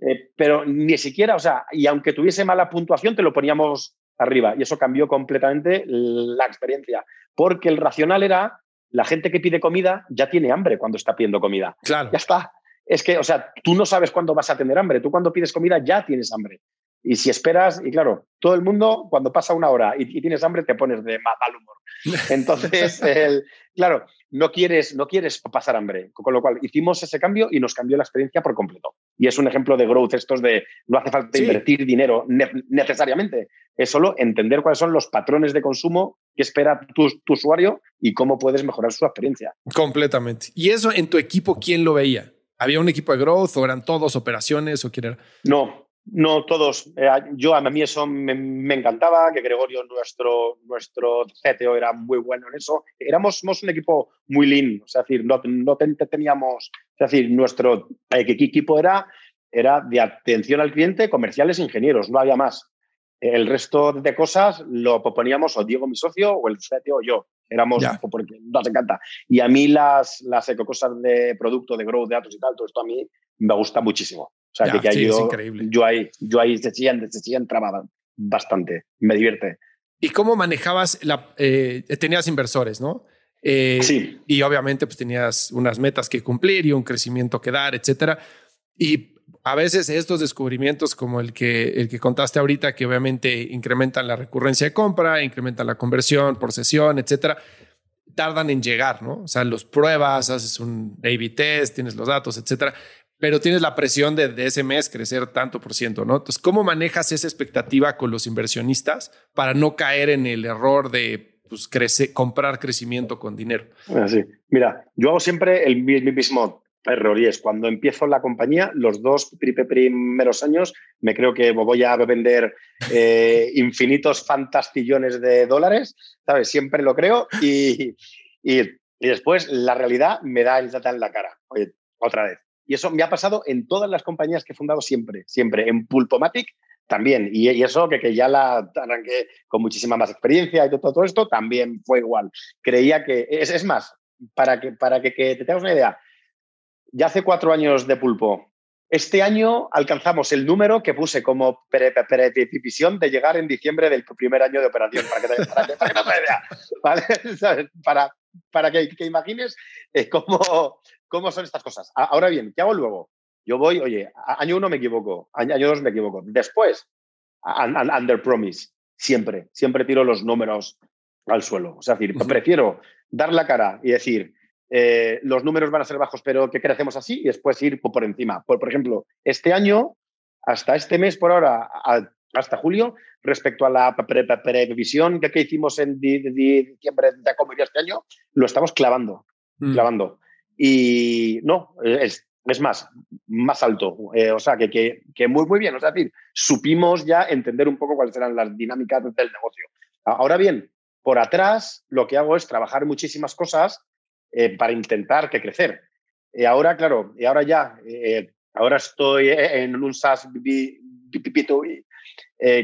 Eh, pero ni siquiera, o sea, y aunque tuviese mala puntuación, te lo poníamos arriba. Y eso cambió completamente la experiencia. Porque el racional era, la gente que pide comida ya tiene hambre cuando está pidiendo comida. Claro. Ya está. Es que, o sea, tú no sabes cuándo vas a tener hambre. Tú cuando pides comida ya tienes hambre. Y si esperas, y claro, todo el mundo cuando pasa una hora y, tienes hambre te pones de mal humor. (laughs) Entonces, claro, no quieres, no quieres pasar hambre. Con lo cual hicimos ese cambio y nos cambió la experiencia por completo. Y es un ejemplo de growth estos de no hace falta invertir dinero necesariamente. Es solo entender cuáles son los patrones de consumo que espera tu, tu usuario y cómo puedes mejorar su experiencia. Completamente. ¿Y eso en tu equipo quién lo veía? ¿Había un equipo de growth o eran todos operaciones o quién era? No, no, todos. Eh, yo a mí eso me, encantaba, que Gregorio, nuestro, nuestro CTO, era muy bueno en eso. Éramos, un equipo muy lean, sea, decir, no, no teníamos, es decir, nuestro equipo era, era de atención al cliente, comerciales, ingenieros, no había más. El resto de cosas lo poníamos o Diego, mi socio, o el CTO o yo. Éramos, porque nos encanta. Y a mí las, las cosas de producto, de growth, de datos y tal, todo esto a mí me gusta muchísimo. O sea, que, yo, increíble. yo ahí, yo ahí se siguen bastante, me divierte. ¿Y cómo manejabas la, eh, tenías inversores, ¿no? Eh, sí. Y obviamente pues tenías unas metas que cumplir y un crecimiento que dar, etcétera. Y a veces estos descubrimientos como el que, el que contaste ahorita, que obviamente incrementan la recurrencia de compra, incrementan la conversión por sesión, etcétera, tardan en llegar, ¿no? O sea, los pruebas, haces un A-B test, tienes los datos, etcétera pero tienes la presión de, ese mes crecer tanto por ciento, ¿no? Entonces, ¿cómo manejas esa expectativa con los inversionistas para no caer en el error de pues, comprar crecimiento con dinero? Así. Mira, yo hago siempre el mismo error y es cuando empiezo la compañía, los dos primeros años, me creo que voy a vender eh, infinitos fantastillones de dólares, ¿sabes? Siempre lo creo y, y, y después la realidad me da el data en la cara. Oye, otra vez y eso me ha pasado en todas las compañías que he fundado siempre, siempre. En Pulpomatic también. Y, eso que, que, ya la arranqué con muchísima más experiencia y todo, todo esto, también fue igual. Creía que, es, es más, para que, para que, que te tengas una idea, ya hace cuatro años de pulpo, este año alcanzamos el número que puse como previsión de llegar en diciembre del primer año de operación, para que para que, para idea, (laughs) (laughs) Para, para que imagines eh, cómo, cómo son estas cosas. Ahora bien, ¿qué hago luego? Yo voy, oye, año uno me equivoco, año dos me equivoco. Después, under promise, siempre, siempre tiro los números al suelo. O sea, decir, prefiero dar la cara y decir, eh, los números van a ser bajos, pero que crecemos así y después ir por encima. Por, por ejemplo, este año, hasta este mes por ahora, hasta julio, respecto a la previsión que, hicimos en diciembre de comedia este año, lo estamos clavando, mm. clavando. Y no, es, es más, más alto. Eh, o sea, que, que, que, muy, muy bien. O sea, es decir, supimos ya entender un poco cuáles eran las dinámicas del negocio. Ahora bien, por atrás lo que hago es trabajar muchísimas cosas eh, para intentar que crecer. Y ahora, claro, y ahora ya, eh, ahora estoy en un SaaS B2B,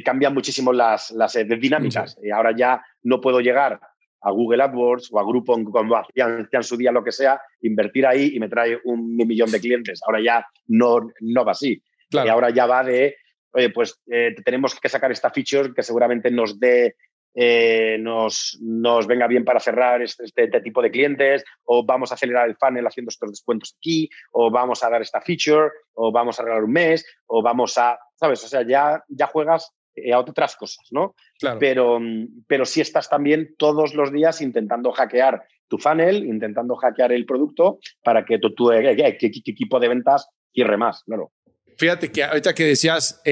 cambian muchísimo las, las dinámicas. Y ahora ya no puedo llegar a Google AdWords o a Groupon cuando hacían, en su día lo que sea, invertir ahí y me trae un millón de clientes. Ahora ya no, no va así. Y ahora ya va de, oye, pues eh, tenemos que sacar esta feature que seguramente nos dé, eh, nos, nos venga bien para cerrar este, este, este, tipo de clientes, o vamos a acelerar el funnel haciendo estos descuentos aquí, o vamos a dar esta feature, o vamos a regalar un mes, o vamos a, ¿sabes? O sea, ya, ya juegas a otras cosas, ¿no? Pero, pero sí estás también todos los días intentando hackear tu funnel, intentando hackear el producto para que tu, tu, eh, eh, equipo de ventas cierre más, claro. Fíjate que ahorita que decías,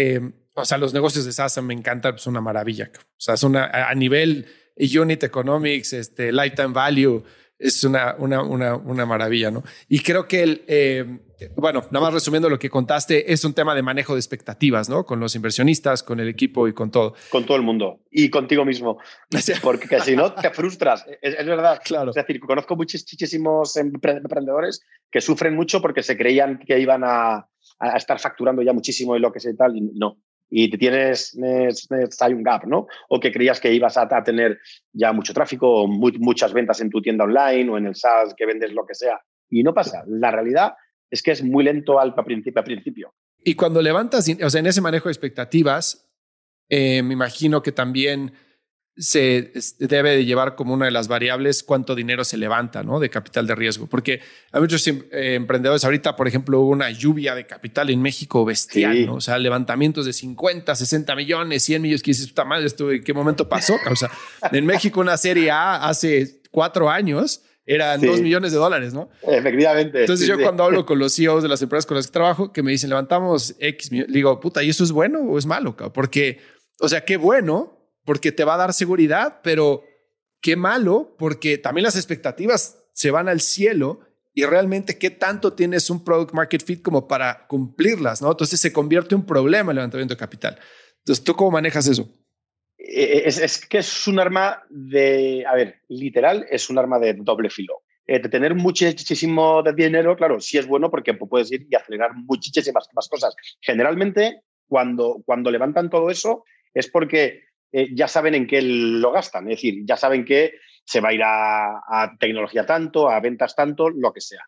o sea, los negocios de SaaS me encantan, es una maravilla. O sea, es una, a nivel unit economics, este, lifetime value, es una, una, una, una maravilla, ¿no? Y creo que el, eh, bueno, nada más resumiendo lo que contaste, es un tema de manejo de expectativas, ¿no? Con los inversionistas, con el equipo y con todo. Con todo el mundo y contigo mismo. (laughs) Porque si no, te frustras. Es, verdad. Claro. Es decir, conozco muchísimos emprendedores que sufren mucho porque se creían que iban a, a estar facturando ya muchísimo y lo que sea y tal, y no y te tienes, hay un gap, ¿no? O que creías que ibas a, tener ya mucho tráfico o muchas ventas en tu tienda online o en el SaaS que vendes lo que sea. Y no pasa. La realidad es que es muy lento al principio. A principio. Y cuando levantas, o sea, en ese manejo de expectativas, eh, me imagino que también se debe de llevar como una de las variables cuánto dinero se levanta, ¿no? De capital de riesgo. Porque hay muchos em, eh, emprendedores, ahorita, por ejemplo, hubo una lluvia de capital en México bestial, ¿no? O sea, levantamientos de 50, 60 millones, 100 millones, que dices, puta madre, ¿esto en qué momento pasó? O sea, en México una serie A hace cuatro años eran dos millones de dólares, ¿no? Efectivamente. Entonces yo cuando hablo (laughs) con los CEOs de las empresas con las que trabajo, que me dicen, levantamos X, digo, puta, ¿y eso es bueno o es malo? Porque, o sea, qué bueno porque te va a dar seguridad, pero qué malo, porque también las expectativas se van al cielo y realmente qué tanto tienes un product market fit como para cumplirlas, ¿no? Entonces se convierte en un problema el levantamiento de capital. Entonces, ¿tú cómo manejas eso? Eh, es, que es un arma de, a ver, literal, es un arma de doble filo. Eh, de tener muchísimo dinero, claro, sí es bueno porque puedes ir y acelerar muchísimas más cosas. Generalmente, cuando, cuando levantan todo eso, es porque eh, ya saben en qué lo gastan. Es decir, ya saben que se va a ir a, tecnología tanto, a ventas tanto, lo que sea.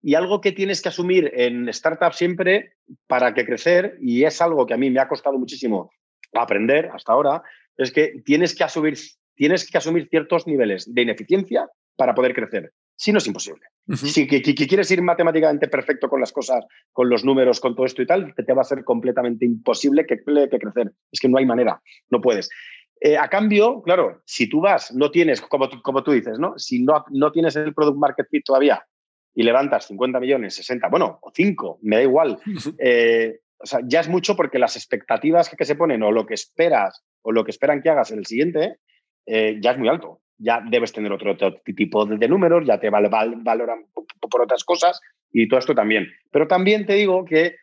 Y algo que tienes que asumir en startup siempre para que crecer, y es algo que a mí me ha costado muchísimo aprender hasta ahora, es que tienes que asumir, tienes que asumir ciertos niveles de ineficiencia para poder crecer. Si no es imposible. Si que, quieres ir matemáticamente perfecto con las cosas, con los números, con todo esto y tal, te, va a ser completamente imposible que, que crecer. Es que no hay manera, no puedes. Eh, a cambio, claro, si tú vas, no tienes, como, como tú dices, ¿no? Si no, no tienes el product market fit todavía y levantas 50 millones, 60, bueno, o 5, me da igual. Eh, o sea, ya es mucho porque las expectativas que, se ponen o lo que esperas o lo que esperan que hagas en el siguiente eh, ya es muy alto ya debes tener otro, tipo de, números, ya te valoran por otras cosas y todo esto también. Pero también te digo que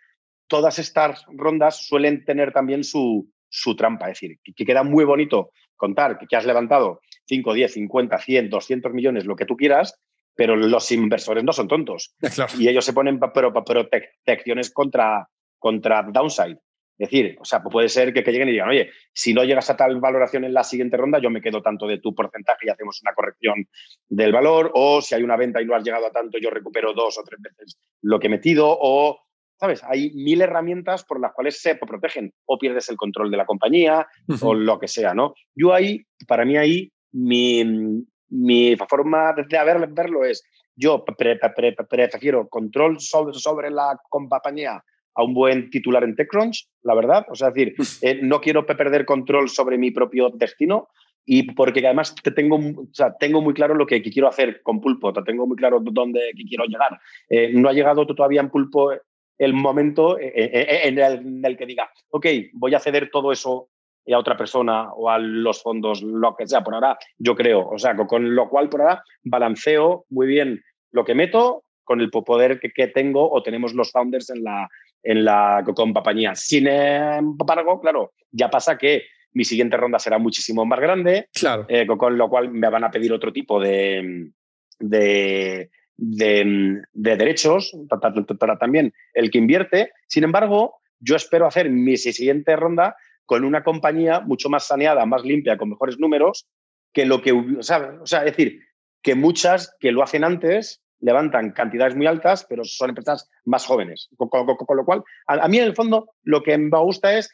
todas estas rondas suelen tener también su, su trampa, es decir, que, queda muy bonito contar que, has levantado 5, 10, 50, 100, 200 millones, lo que tú quieras, pero los inversores no son tontos. Y ellos se ponen protecciones contra, contra downside. Es decir, o sea, puede ser que, que, lleguen y digan, oye, si no llegas a tal valoración en la siguiente ronda, yo me quedo tanto de tu porcentaje y hacemos una corrección del valor, o si hay una venta y no has llegado a tanto, yo recupero dos o tres veces lo que he metido, o, ¿sabes? Hay mil herramientas por las cuales se protegen, o pierdes el control de la compañía, o lo que sea, ¿no? Yo ahí, para mí ahí, mi, mi forma de verlo es, yo prefiero control sobre, sobre la compañía a un buen titular en TechCrunch, la verdad. O sea, es decir, (laughs) eh, no quiero perder control sobre mi propio destino y porque además te tengo, o sea, tengo muy claro lo que, quiero hacer con Pulpo, te tengo muy claro dónde quiero llegar. Eh, no ha llegado todavía en Pulpo el momento eh, en el, que diga, ok, voy a ceder todo eso a otra persona o a los fondos, lo que sea. Por ahora, yo creo, o sea, con lo cual por ahora balanceo muy bien lo que meto con el poder que, que tengo o tenemos los founders en la, en la compañía. Sin embargo, claro, ya pasa que mi siguiente ronda será muchísimo más grande, claro. Eh, con lo cual me van a pedir otro tipo de, de, de, derechos para también el que invierte. Sin embargo, yo espero hacer mi siguiente ronda con una compañía mucho más saneada, más limpia, con mejores números, que lo que, o sea, o sea, es decir, que muchas que lo hacen antes levantan cantidades muy altas, pero son empresas más jóvenes. Con, lo cual, a, mí en el fondo lo que me gusta es,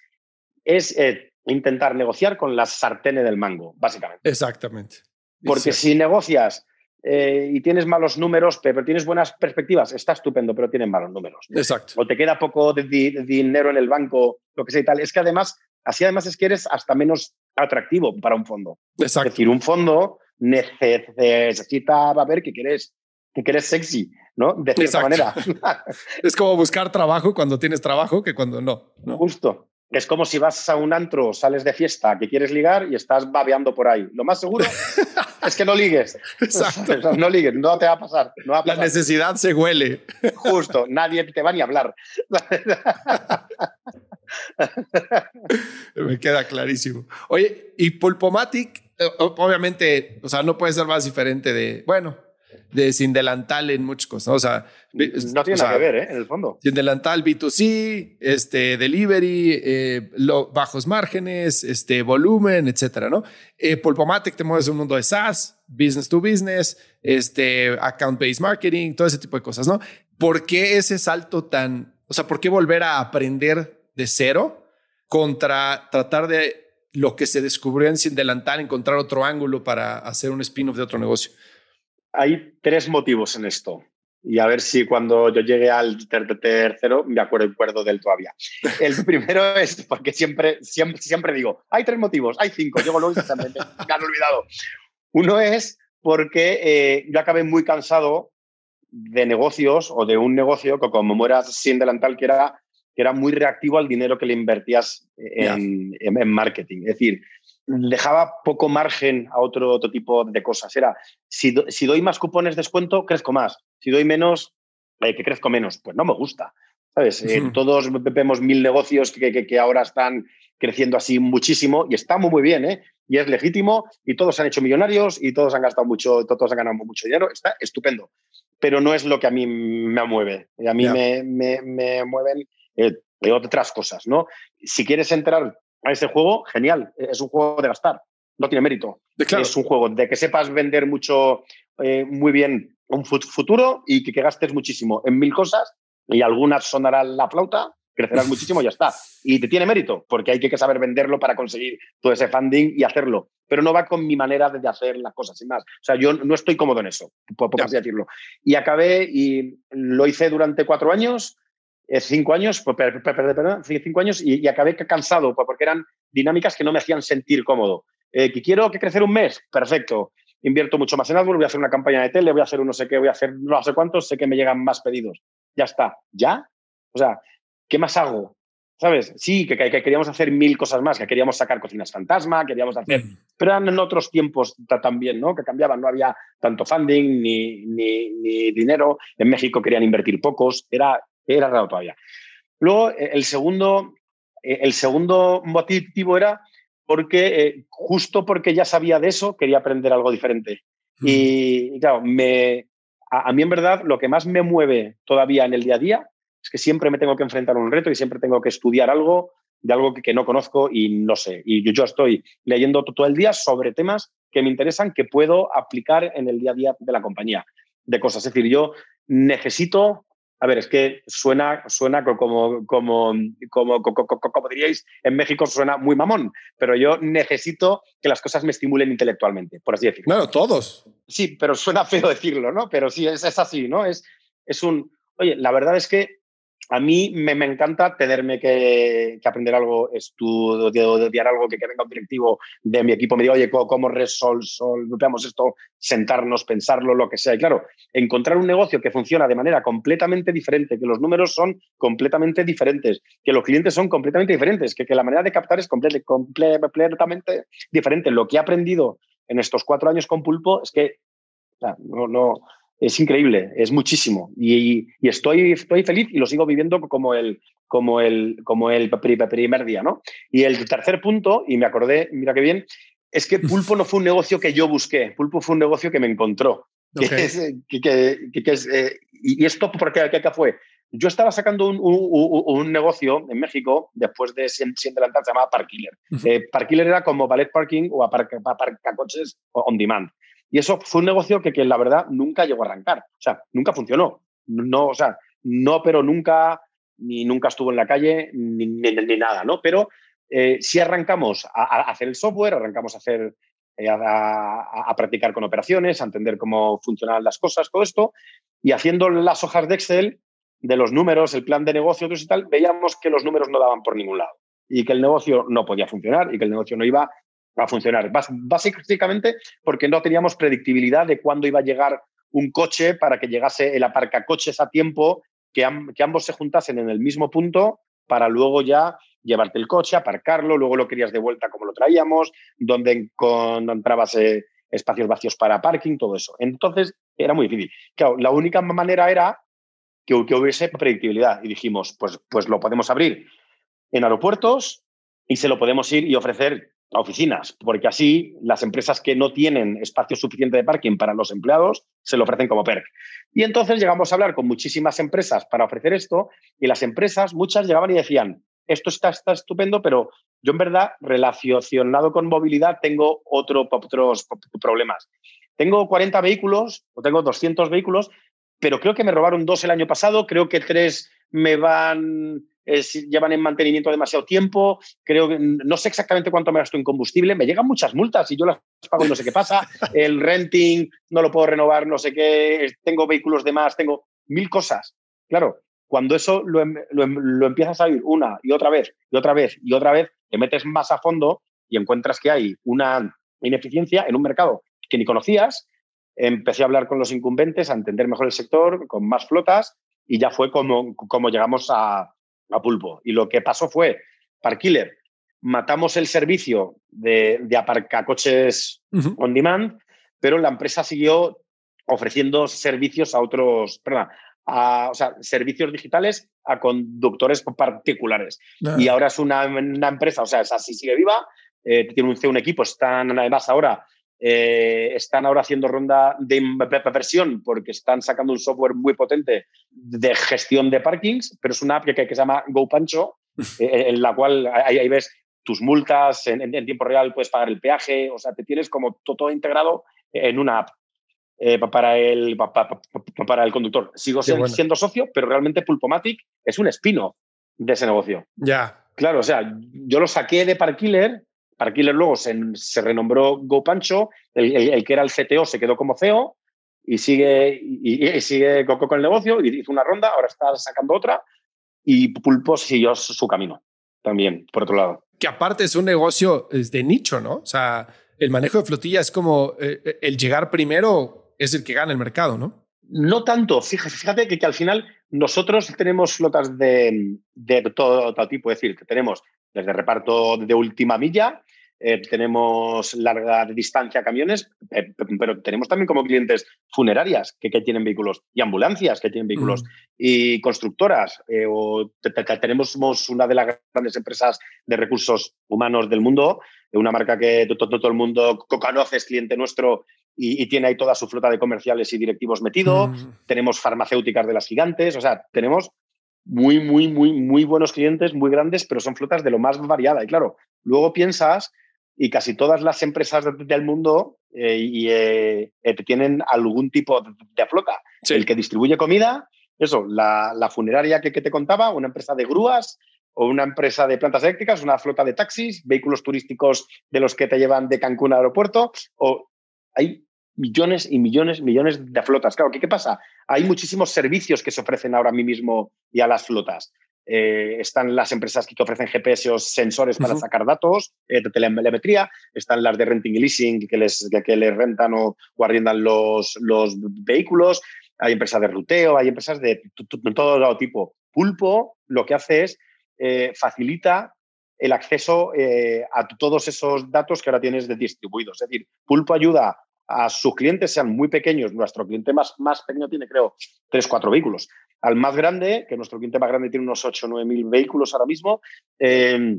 es eh, intentar negociar con las sartenes del mango, básicamente. Exactamente. Porque si negocias eh, y tienes malos números, pero tienes buenas perspectivas, está estupendo, pero tienes malos números. Exacto. O te queda poco de, dinero en el banco, lo que sea y tal. Es que además, así además es que eres hasta menos atractivo para un fondo. Exacto. Es decir, un fondo necesita ver qué quieres que eres sexy, ¿no? De cierta manera. (laughs) es como buscar trabajo cuando tienes trabajo que cuando no, no. Justo. Es como si vas a un antro, sales de fiesta, que quieres ligar y estás babeando por ahí. Lo más seguro (laughs) es que no ligues. Exacto. (laughs) No ligues, no te va a pasar. No va a La necesidad se huele. Justo, nadie te va ni a hablar. Me queda clarísimo. Oye, y Pulpomatic, eh, obviamente, o sea, no puede ser más diferente de, bueno, de sin delantal en muchas cosas. O sea, no tiene nada que ver, ¿eh? En el fondo. Sin delantal B2C, este, delivery, eh, bajos márgenes, este, volumen, etcétera, ¿no? Eh, Pulpomatic te mueves un mundo de SaaS, business to business, este, account-based marketing, todo ese tipo de cosas, ¿no? ¿Por qué ese salto tan, o sea, por qué volver a aprender de cero contra tratar de lo que se descubrió en Sin Delantal, encontrar otro ángulo para hacer un spin-off de otro negocio? Hay tres motivos en esto. Y a ver si cuando yo llegue al tercero me acuerdo, acuerdo del todavía. El (laughs) primero es porque siempre, siempre, siempre digo, hay tres motivos, hay cinco, llego luego y me, me han olvidado. Uno es porque eh, yo acabé muy cansado de negocios o de un negocio que como mueras sin delantal, que era, que era muy reactivo al dinero que le invertías en, en, en marketing. Es decir, dejaba poco margen a otro, otro tipo de cosas. Era, si, si, doy más cupones de descuento, crezco más. Si doy menos, eh, que crezco menos. Pues no me gusta. ¿Sabes? Eh, todos vemos mil negocios que, que, que, ahora están creciendo así muchísimo y está muy, muy bien, ¿eh? Y es legítimo y todos han hecho millonarios y todos han gastado mucho, todos han ganado mucho dinero. Está estupendo. Pero no es lo que a mí me mueve. A mí yeah. me, me, me, mueven eh, otras cosas, ¿no? Si quieres entrar a ese juego, genial. Es un juego de gastar. No tiene mérito. Claro. Es un juego de que sepas vender mucho, eh, muy bien un futuro y que, que, gastes muchísimo en mil cosas y algunas sonarán la flauta, crecerás muchísimo y ya está. Y te tiene mérito, porque hay que saber venderlo para conseguir todo ese funding y hacerlo. Pero no va con mi manera de hacer las cosas, sin más. O sea, yo no estoy cómodo en eso, por, por así decirlo. Y acabé y lo hice durante cuatro años cinco años, pues, perdón, cinco años y, y, acabé cansado pues, porque eran dinámicas que no me hacían sentir cómodo. Eh, que quiero que crecer un mes, perfecto. Invierto mucho más en AdWords, voy a hacer una campaña de tele, voy a hacer un no sé qué, voy a hacer no sé cuántos, sé que me llegan más pedidos. Ya está. ¿Ya? O sea, ¿qué más hago? ¿Sabes? Sí, que, que, que queríamos hacer mil cosas más, que queríamos sacar cocinas fantasma, queríamos hacer... Mm. Pero eran en otros tiempos también, ¿no? Que cambiaban, no había tanto funding ni, ni, ni dinero. En México querían invertir pocos. Era, era raro todavía. Luego, eh, el segundo, eh, el segundo motivo era porque, eh, justo porque ya sabía de eso, quería aprender algo diferente. Mm. Y, y, claro, me, a, a, mí en verdad lo que más me mueve todavía en el día a día es que siempre me tengo que enfrentar a un reto y siempre tengo que estudiar algo de algo que, no conozco y no sé. Y yo, estoy leyendo todo el día sobre temas que me interesan, que puedo aplicar en el día a día de la compañía, de cosas. Es decir, yo necesito a ver, es que suena, suena como, como, como, como, diríais, en México suena muy mamón, pero yo necesito que las cosas me estimulen intelectualmente, por así decirlo. Claro, todos. Sí, pero suena feo decirlo, ¿no? Pero sí, es, es así, ¿no? Es, es un, oye, la verdad es que a mí me, encanta tenerme que, aprender algo, estudiar algo que, venga un directivo de mi equipo, me diga, oye, ¿cómo resolvemos esto? Sentarnos, pensarlo, lo que sea. Y claro, encontrar un negocio que funciona de manera completamente diferente, que los números son completamente diferentes, que los clientes son completamente diferentes, que, la manera de captar es completamente diferente. Lo que he aprendido en estos cuatro años con Pulpo es que no, es increíble, es muchísimo. Y, estoy, estoy feliz y lo sigo viviendo como el, como el, como el primer día. ¿no? Y el tercer punto, y me acordé, mira qué bien, es que Pulpo no fue un negocio que yo busqué, Pulpo fue un negocio que me encontró. y esto, ¿por qué, qué, fue? Yo estaba sacando un, un, negocio en México después de Siente Lantar, se llamaba Parkiller. Uh Parkiller era como ballet parking o aparca, coches on demand. Y eso fue un negocio que, que, la verdad nunca llegó a arrancar. O sea, nunca funcionó. No, o sea, no, pero nunca, ni nunca estuvo en la calle, ni, ni, nada, ¿no? Pero eh, si arrancamos a, hacer el software, arrancamos a hacer, eh, a, a, practicar con operaciones, a entender cómo funcionan las cosas, todo esto, y haciendo las hojas de Excel de los números, el plan de negocio y tal, veíamos que los números no daban por ningún lado y que el negocio no podía funcionar y que el negocio no iba a funcionar. Básicamente porque no teníamos predictibilidad de cuándo iba a llegar un coche para que llegase el aparcacoches a tiempo, que, ambos se juntasen en el mismo punto para luego ya llevarte el coche, aparcarlo, luego lo querías de vuelta como lo traíamos, donde encontrabas eh, espacios vacíos para parking, todo eso. Entonces era muy difícil. Claro, la única manera era que, que hubiese predictibilidad y dijimos, pues, pues lo podemos abrir en aeropuertos y se lo podemos ir y ofrecer a oficinas, porque así las empresas que no tienen espacio suficiente de parking para los empleados se lo ofrecen como perk. Y entonces llegamos a hablar con muchísimas empresas para ofrecer esto y las empresas, muchas llegaban y decían, esto está, está estupendo, pero yo en verdad relacionado con movilidad tengo otro, otros problemas. Tengo 40 vehículos o tengo 200 vehículos, pero creo que me robaron dos el año pasado, creo que tres me van llevan en mantenimiento demasiado tiempo, creo que no sé exactamente cuánto me gasto en combustible, me llegan muchas multas y yo las pago y no sé qué pasa, (laughs) el renting no lo puedo renovar, no sé qué, tengo vehículos de más, tengo mil cosas. Claro, cuando eso lo, em, em, lo, empiezas a oír una y otra vez y otra vez y otra vez, te metes más a fondo y encuentras que hay una ineficiencia en un mercado que ni conocías, empecé a hablar con los incumbentes, a entender mejor el sector, con más flotas, y ya fue como, como llegamos a, a pulpo. Y lo que pasó fue, Parkiller, matamos el servicio de, de aparcacoches on demand, pero la empresa siguió ofreciendo servicios a otros, perdón, a, o sea, servicios digitales a conductores particulares. Ah. Y ahora es una, una, empresa, o sea, es así, sigue viva, eh, tiene un, un equipo, están además ahora eh, están ahora haciendo ronda de inversión porque están sacando un software muy potente de gestión de parkings, pero es una app que, que se llama GoPancho, (laughs) eh, en la cual ahí, ves tus multas en, tiempo real, puedes pagar el peaje, o sea, te tienes como todo, integrado en una app. Eh, para, el, para, el conductor. Sigo siendo socio, pero realmente Pulpomatic es un spin-off de ese negocio. Ya. Claro, o sea, yo lo saqué de Parkiller Parkiller luego se, renombró GoPancho, el, el, que era el CTO se quedó como CEO y sigue, y, sigue con, con, el negocio, y hizo una ronda, ahora está sacando otra y Pulpo siguió su camino también, por otro lado. Que aparte es un negocio de nicho, ¿no? O sea, el manejo de flotilla es como eh, eh, el llegar primero es el que gana el mercado, ¿no? No tanto. Fíjate, fíjate que, que al final nosotros tenemos flotas de, de todo, todo, tipo. Es decir, que tenemos desde reparto de última milla eh, tenemos larga distancia camiones, eh, pero tenemos también como clientes funerarias que, tienen vehículos y ambulancias que tienen vehículos y constructoras. Eh, o tenemos una de las grandes empresas de recursos humanos del mundo, una marca que todo, el mundo conoce, es cliente nuestro y, tiene ahí toda su flota de comerciales y directivos metido. Tenemos farmacéuticas de las gigantes, o sea, tenemos muy, muy, muy, muy buenos clientes, muy grandes, pero son flotas de lo más variada. Y claro, luego piensas y casi todas las empresas del mundo eh, y, eh, eh, tienen algún tipo de, flota. El que distribuye comida, eso, la, funeraria que, que, te contaba, una empresa de grúas o una empresa de plantas eléctricas, una flota de taxis, vehículos turísticos de los que te llevan de Cancún al aeropuerto, o hay millones y millones, millones de flotas. Claro, ¿qué, ¿qué pasa? Hay muchísimos servicios que se ofrecen ahora a mí mismo y a las flotas. Eh, están las empresas que ofrecen GPS o sensores para sacar datos eh, de telemetría, están las de renting y leasing que les, que, les rentan o, o arriendan los, los, vehículos, hay empresas de ruteo, hay empresas de, todo tipo. Pulpo lo que hace es eh, facilita el acceso a todos esos datos que ahora tienes de distribuidos. Es decir, Pulpo ayuda a sus clientes, sean muy pequeños. Nuestro cliente más, más pequeño tiene, creo, tres, cuatro vehículos al más grande, que nuestro cliente más grande tiene unos 8 o 9 mil vehículos ahora mismo, eh,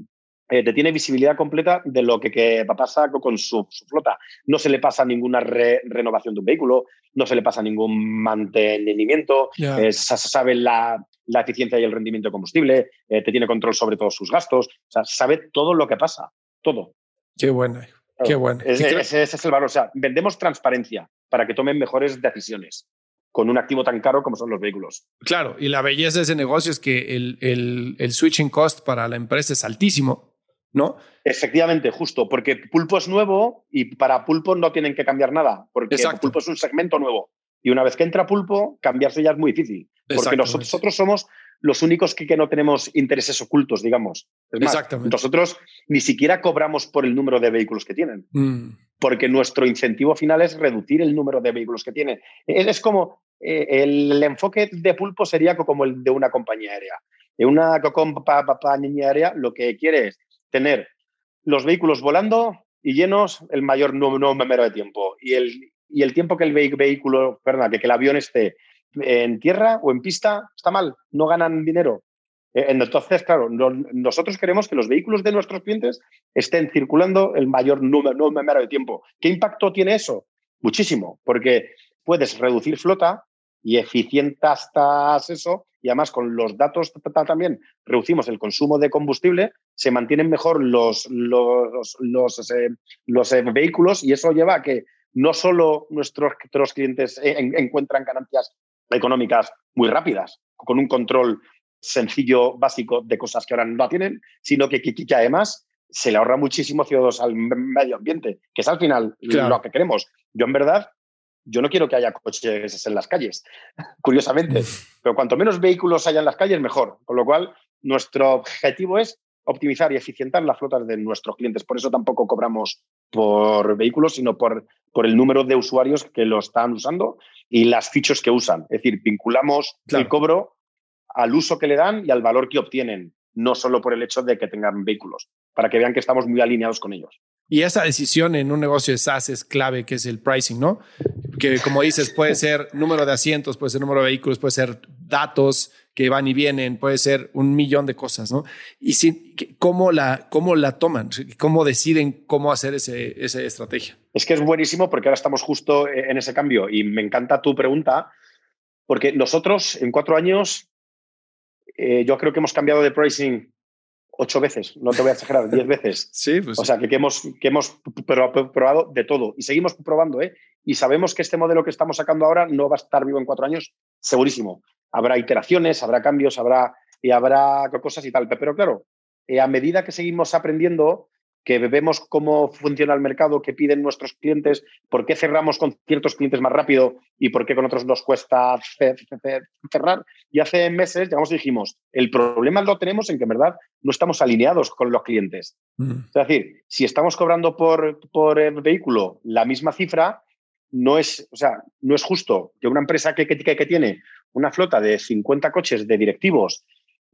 eh, te tiene visibilidad completa de lo que, que pasa con su, flota. No se le pasa ninguna renovación de un vehículo, no se le pasa ningún mantenimiento, eh, sabe la, la, eficiencia y el rendimiento de combustible, te tiene control sobre todos sus gastos, o sea, sabe todo lo que pasa, todo. Qué bueno, qué bueno. Ese, ese es el valor, o sea, vendemos transparencia para que tomen mejores decisiones con un activo tan caro como son los vehículos. Claro, y la belleza de ese negocio es que el, el, el switching cost para la empresa es altísimo, ¿no? Efectivamente, justo, porque Pulpo es nuevo y para Pulpo no tienen que cambiar nada, porque Pulpo es un segmento nuevo. Y una vez que entra Pulpo, cambiarse ya es muy difícil, porque nosotros somos los únicos que, que, no tenemos intereses ocultos, digamos. Es más, nosotros ni siquiera cobramos por el número de vehículos que tienen, mm. porque nuestro incentivo final es reducir el número de vehículos que tienen. Es, como eh, el, enfoque de Pulpo sería como el de una compañía aérea. En una compañía aérea lo que quiere es tener los vehículos volando y llenos el mayor número de tiempo. Y el, y el tiempo que el vehículo, perdón, que, que el avión esté en tierra o en pista está mal, no ganan dinero. Eh, entonces, claro, nosotros queremos que los vehículos de nuestros clientes estén circulando el mayor número, número de tiempo. ¿Qué impacto tiene eso? Muchísimo, porque puedes reducir flota y eficientas eso, y además con los datos también reducimos el consumo de combustible, se mantienen mejor los, los, los, eh, los eh, vehículos y eso lleva a que no solo nuestros, nuestros clientes encuentran ganancias económicas muy rápidas, con un control sencillo, básico de cosas que ahora no tienen, sino que, que, además se le ahorra muchísimo CO2 al medio ambiente, que es al final lo que queremos. Yo, en verdad, yo no quiero que haya coches en las calles, (laughs) curiosamente, (laughs) pero cuanto menos vehículos haya en las calles, mejor. Con lo cual, nuestro objetivo es optimizar y eficientar las flotas de nuestros clientes. Por eso tampoco cobramos por vehículos, sino por, por el número de usuarios que lo están usando y las fichos que usan. Es decir, vinculamos el cobro al uso que le dan y al valor que obtienen, no solo por el hecho de que tengan vehículos, para que vean que estamos muy alineados con ellos. Y esa decisión en un negocio de SaaS es clave, que es el pricing, ¿no? Que como dices, puede ser número de asientos, puede ser número de vehículos, puede ser datos que van y vienen, puede ser un millón de cosas, ¿no? Y si, ¿cómo, la, ¿cómo la toman? ¿Cómo deciden cómo hacer ese, esa estrategia? Es que es buenísimo porque ahora estamos justo en ese cambio y me encanta tu pregunta porque nosotros en cuatro años eh, yo creo que hemos cambiado de pricing ocho veces, no te voy a exagerar, diez veces. (laughs) Sí, pues. O sea, que, hemos, que hemos probado de todo y seguimos probando, ¿eh? Y sabemos que este modelo que estamos sacando ahora no va a estar vivo en cuatro años, segurísimo. Habrá iteraciones, habrá cambios, habrá, y habrá cosas y tal. Pero claro, eh, a medida que seguimos aprendiendo, que vemos cómo funciona el mercado, qué piden nuestros clientes, por qué cerramos con ciertos clientes más rápido y por qué con otros nos cuesta cerrar. Y hace meses llegamos y dijimos, el problema lo tenemos en que en verdad no estamos alineados con los clientes. Mm. Es decir, si estamos cobrando por, por el vehículo la misma cifra, no es, o sea, no es justo que una empresa que, que, que tiene una flota de 50 coches de directivos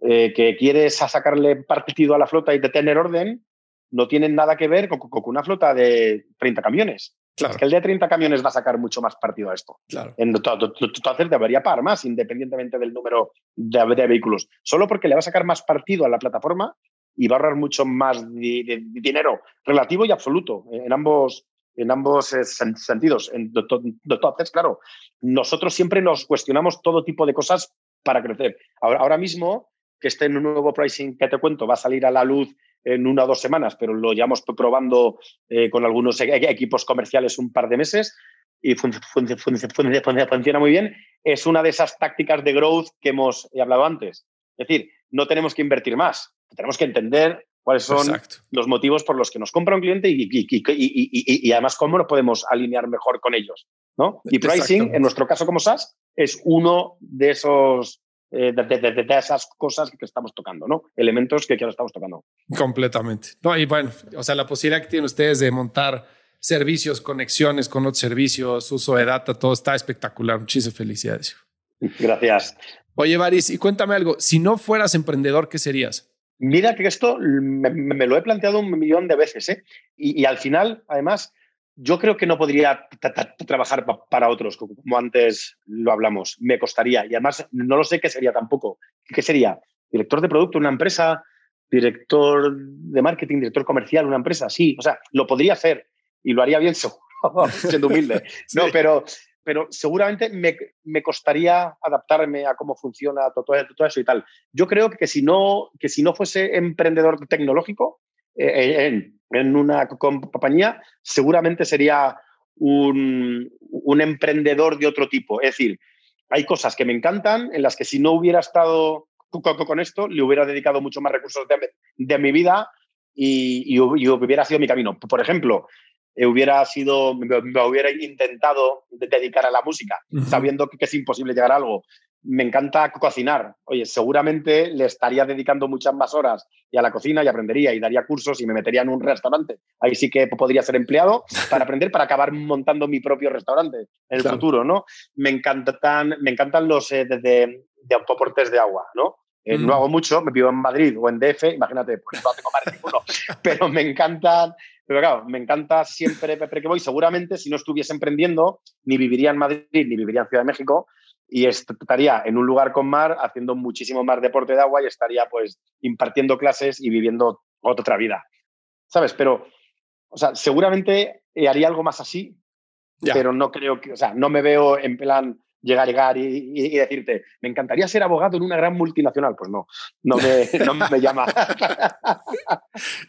eh, que quiere sacarle partido a la flota y de tener orden, no tienen nada que ver con, una flota de 30 camiones. Claro. Es que el de 30 camiones va a sacar mucho más partido a esto. Claro. Entonces debería pagar más, independientemente del número de, vehículos. Solo porque le va a sacar más partido a la plataforma y va a ahorrar mucho más dinero relativo y absoluto en ambos, en ambos eh, sentidos. Entonces, claro, nosotros siempre nos cuestionamos todo tipo de cosas para crecer. Ahora, ahora mismo, que un nuevo pricing que te cuento, va a salir a la luz en una o dos semanas, pero lo llevamos probando eh, con algunos e-, equipos comerciales un par de meses y funciona muy bien. Es una de esas tácticas de growth que hemos hablado antes. Es decir, no tenemos que invertir más, tenemos que entender cuáles son los motivos por los que nos compra un cliente y, y, además cómo nos podemos alinear mejor con ellos. ¿no? Y pricing, en nuestro caso como SaaS, es uno de esos eh, de, esas cosas que estamos tocando, ¿no? Elementos que, ahora estamos tocando. Completamente. No, y bueno, o sea, la posibilidad que tienen ustedes de montar servicios, conexiones con otros servicios, uso de data, todo está espectacular. Muchísimas felicidades. Gracias. Oye, Varis, y cuéntame algo, si no fueras emprendedor, ¿qué serías? Mira que esto me, lo he planteado un millón de veces, ¿eh? y al final, además, yo creo que no podría trabajar para otros, como antes lo hablamos. Me costaría. Y además, no lo sé qué sería tampoco. ¿Qué sería? ¿Director de producto en una empresa? ¿Director de marketing? ¿Director comercial en una empresa? Sí. O sea, lo podría hacer y lo haría bien (laughs) siendo humilde. (laughs) No, pero, pero seguramente me, me, costaría adaptarme a cómo funciona todo, todo, eso y tal. Yo creo que si no, que si no fuese emprendedor tecnológico, en, en una compañía, seguramente sería un, emprendedor de otro tipo. Es decir, hay cosas que me encantan, en las que si no hubiera estado con esto, le hubiera dedicado mucho más recursos de, mi vida y, hubiera sido mi camino. Por ejemplo, eh, hubiera sido, me, hubiera intentado dedicar a la música, sabiendo que, es imposible llegar a algo me encanta cocinar. Oye, seguramente le estaría dedicando muchas más horas y a la cocina y aprendería y daría cursos y me metería en un restaurante. Ahí sí que podría ser empleado para aprender, para acabar montando mi propio restaurante en el futuro, ¿no? Me encantan, me encantan los eh, de, de, de, de agua, ¿no? Eh, no hago mucho, me vivo en Madrid o en DF, imagínate, pues no tengo más ninguno, (laughs) pero me encantan, pero claro, me encanta siempre que voy. Seguramente si no estuviese emprendiendo, ni viviría en Madrid, ni viviría en Ciudad de México, y estaría en un lugar con mar haciendo muchísimo más deporte de agua y estaría pues impartiendo clases y viviendo otra vida. ¿Sabes? Pero, o sea, seguramente haría algo más así, pero no creo que, o sea, no me veo en plan llegar, llegar y, y, decirte, me encantaría ser abogado en una gran multinacional. Pues no, no me, (laughs) no me llama.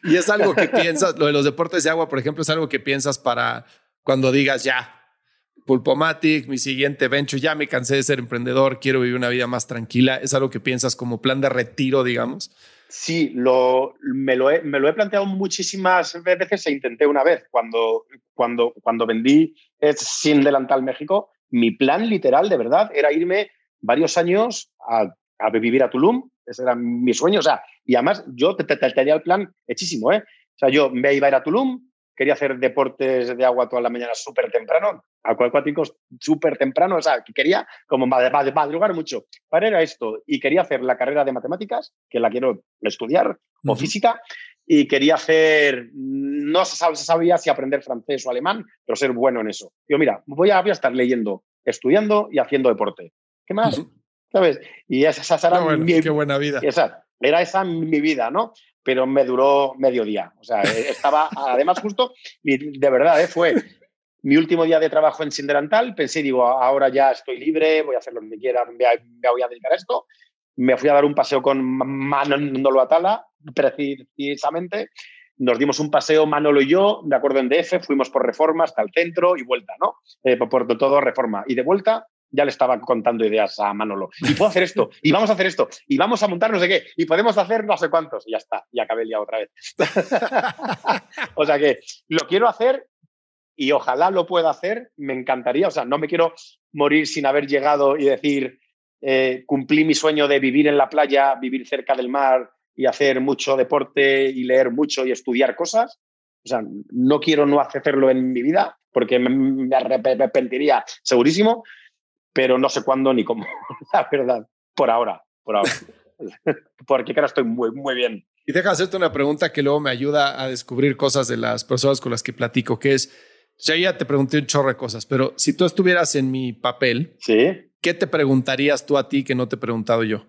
y es algo que piensas, lo de los deportes de agua, por ejemplo, es algo que piensas para cuando digas ya, Pulpomatic, mi siguiente venture, ya me cansé de ser emprendedor, quiero vivir una vida más tranquila. ¿Es algo que piensas como plan de retiro, digamos? Sí, lo, me, lo he, me lo he planteado muchísimas veces e intenté una vez. Cuando, cuando, cuando vendí Sin Delantal México, mi plan literal, de verdad, era irme varios años a, a vivir a Tulum. Ese era mi sueño. O sea, y además yo te, te, tenía el plan hechísimo. ¿eh? O sea, yo me iba a ir a Tulum, quería hacer deportes de agua toda la mañana súper temprano, acuáticos súper temprano, o sea, que quería como madrugar mucho. Para era esto, y quería hacer la carrera de matemáticas, que la quiero estudiar, o física, y quería hacer, no se sabía si aprender francés o alemán, pero ser bueno en eso. Yo, mira, voy a, estar leyendo, estudiando y haciendo deporte. ¿Qué más? ¿Sabes? Y esa, era mi, qué buena vida. Esa, era esa mi vida, ¿no? Pero me duró medio día. O sea, eh, estaba, además, justo, de verdad, ¿eh? fue mi último día de trabajo en Sinderantal. Pensé, digo, ahora ya estoy libre, voy a hacer lo que quiera, me, voy a dedicar a esto. Me fui a dar un paseo con Manolo Atala, precisamente. Nos dimos un paseo Manolo y yo, de acuerdo en DF, fuimos por reforma hasta el centro y vuelta, ¿no? Eh, por todo reforma. Y de vuelta ya le estaba contando ideas a Manolo. Y puedo hacer esto, y vamos a hacer esto, y vamos a montar no sé qué, y podemos hacer no sé cuántos. Y ya está, y acabé día otra vez. (laughs) o sea que lo quiero hacer y ojalá lo pueda hacer, me encantaría. O sea, no me quiero morir sin haber llegado y decir, eh, cumplí mi sueño de vivir en la playa, vivir cerca del mar y hacer mucho deporte y leer mucho y estudiar cosas. O sea, no quiero no hacerlo en mi vida porque me arrepentiría segurísimo, pero no sé cuándo ni cómo, (laughs) la verdad, por ahora, por ahora. (laughs) Porque ahora estoy muy, muy bien. Y deja hacerte una pregunta que luego me ayuda a descubrir cosas de las personas con las que platico, que es, ya ya te pregunté un chorro de cosas, pero si tú estuvieras en mi papel, ¿Sí? ¿qué te preguntarías tú a ti que no te he preguntado yo?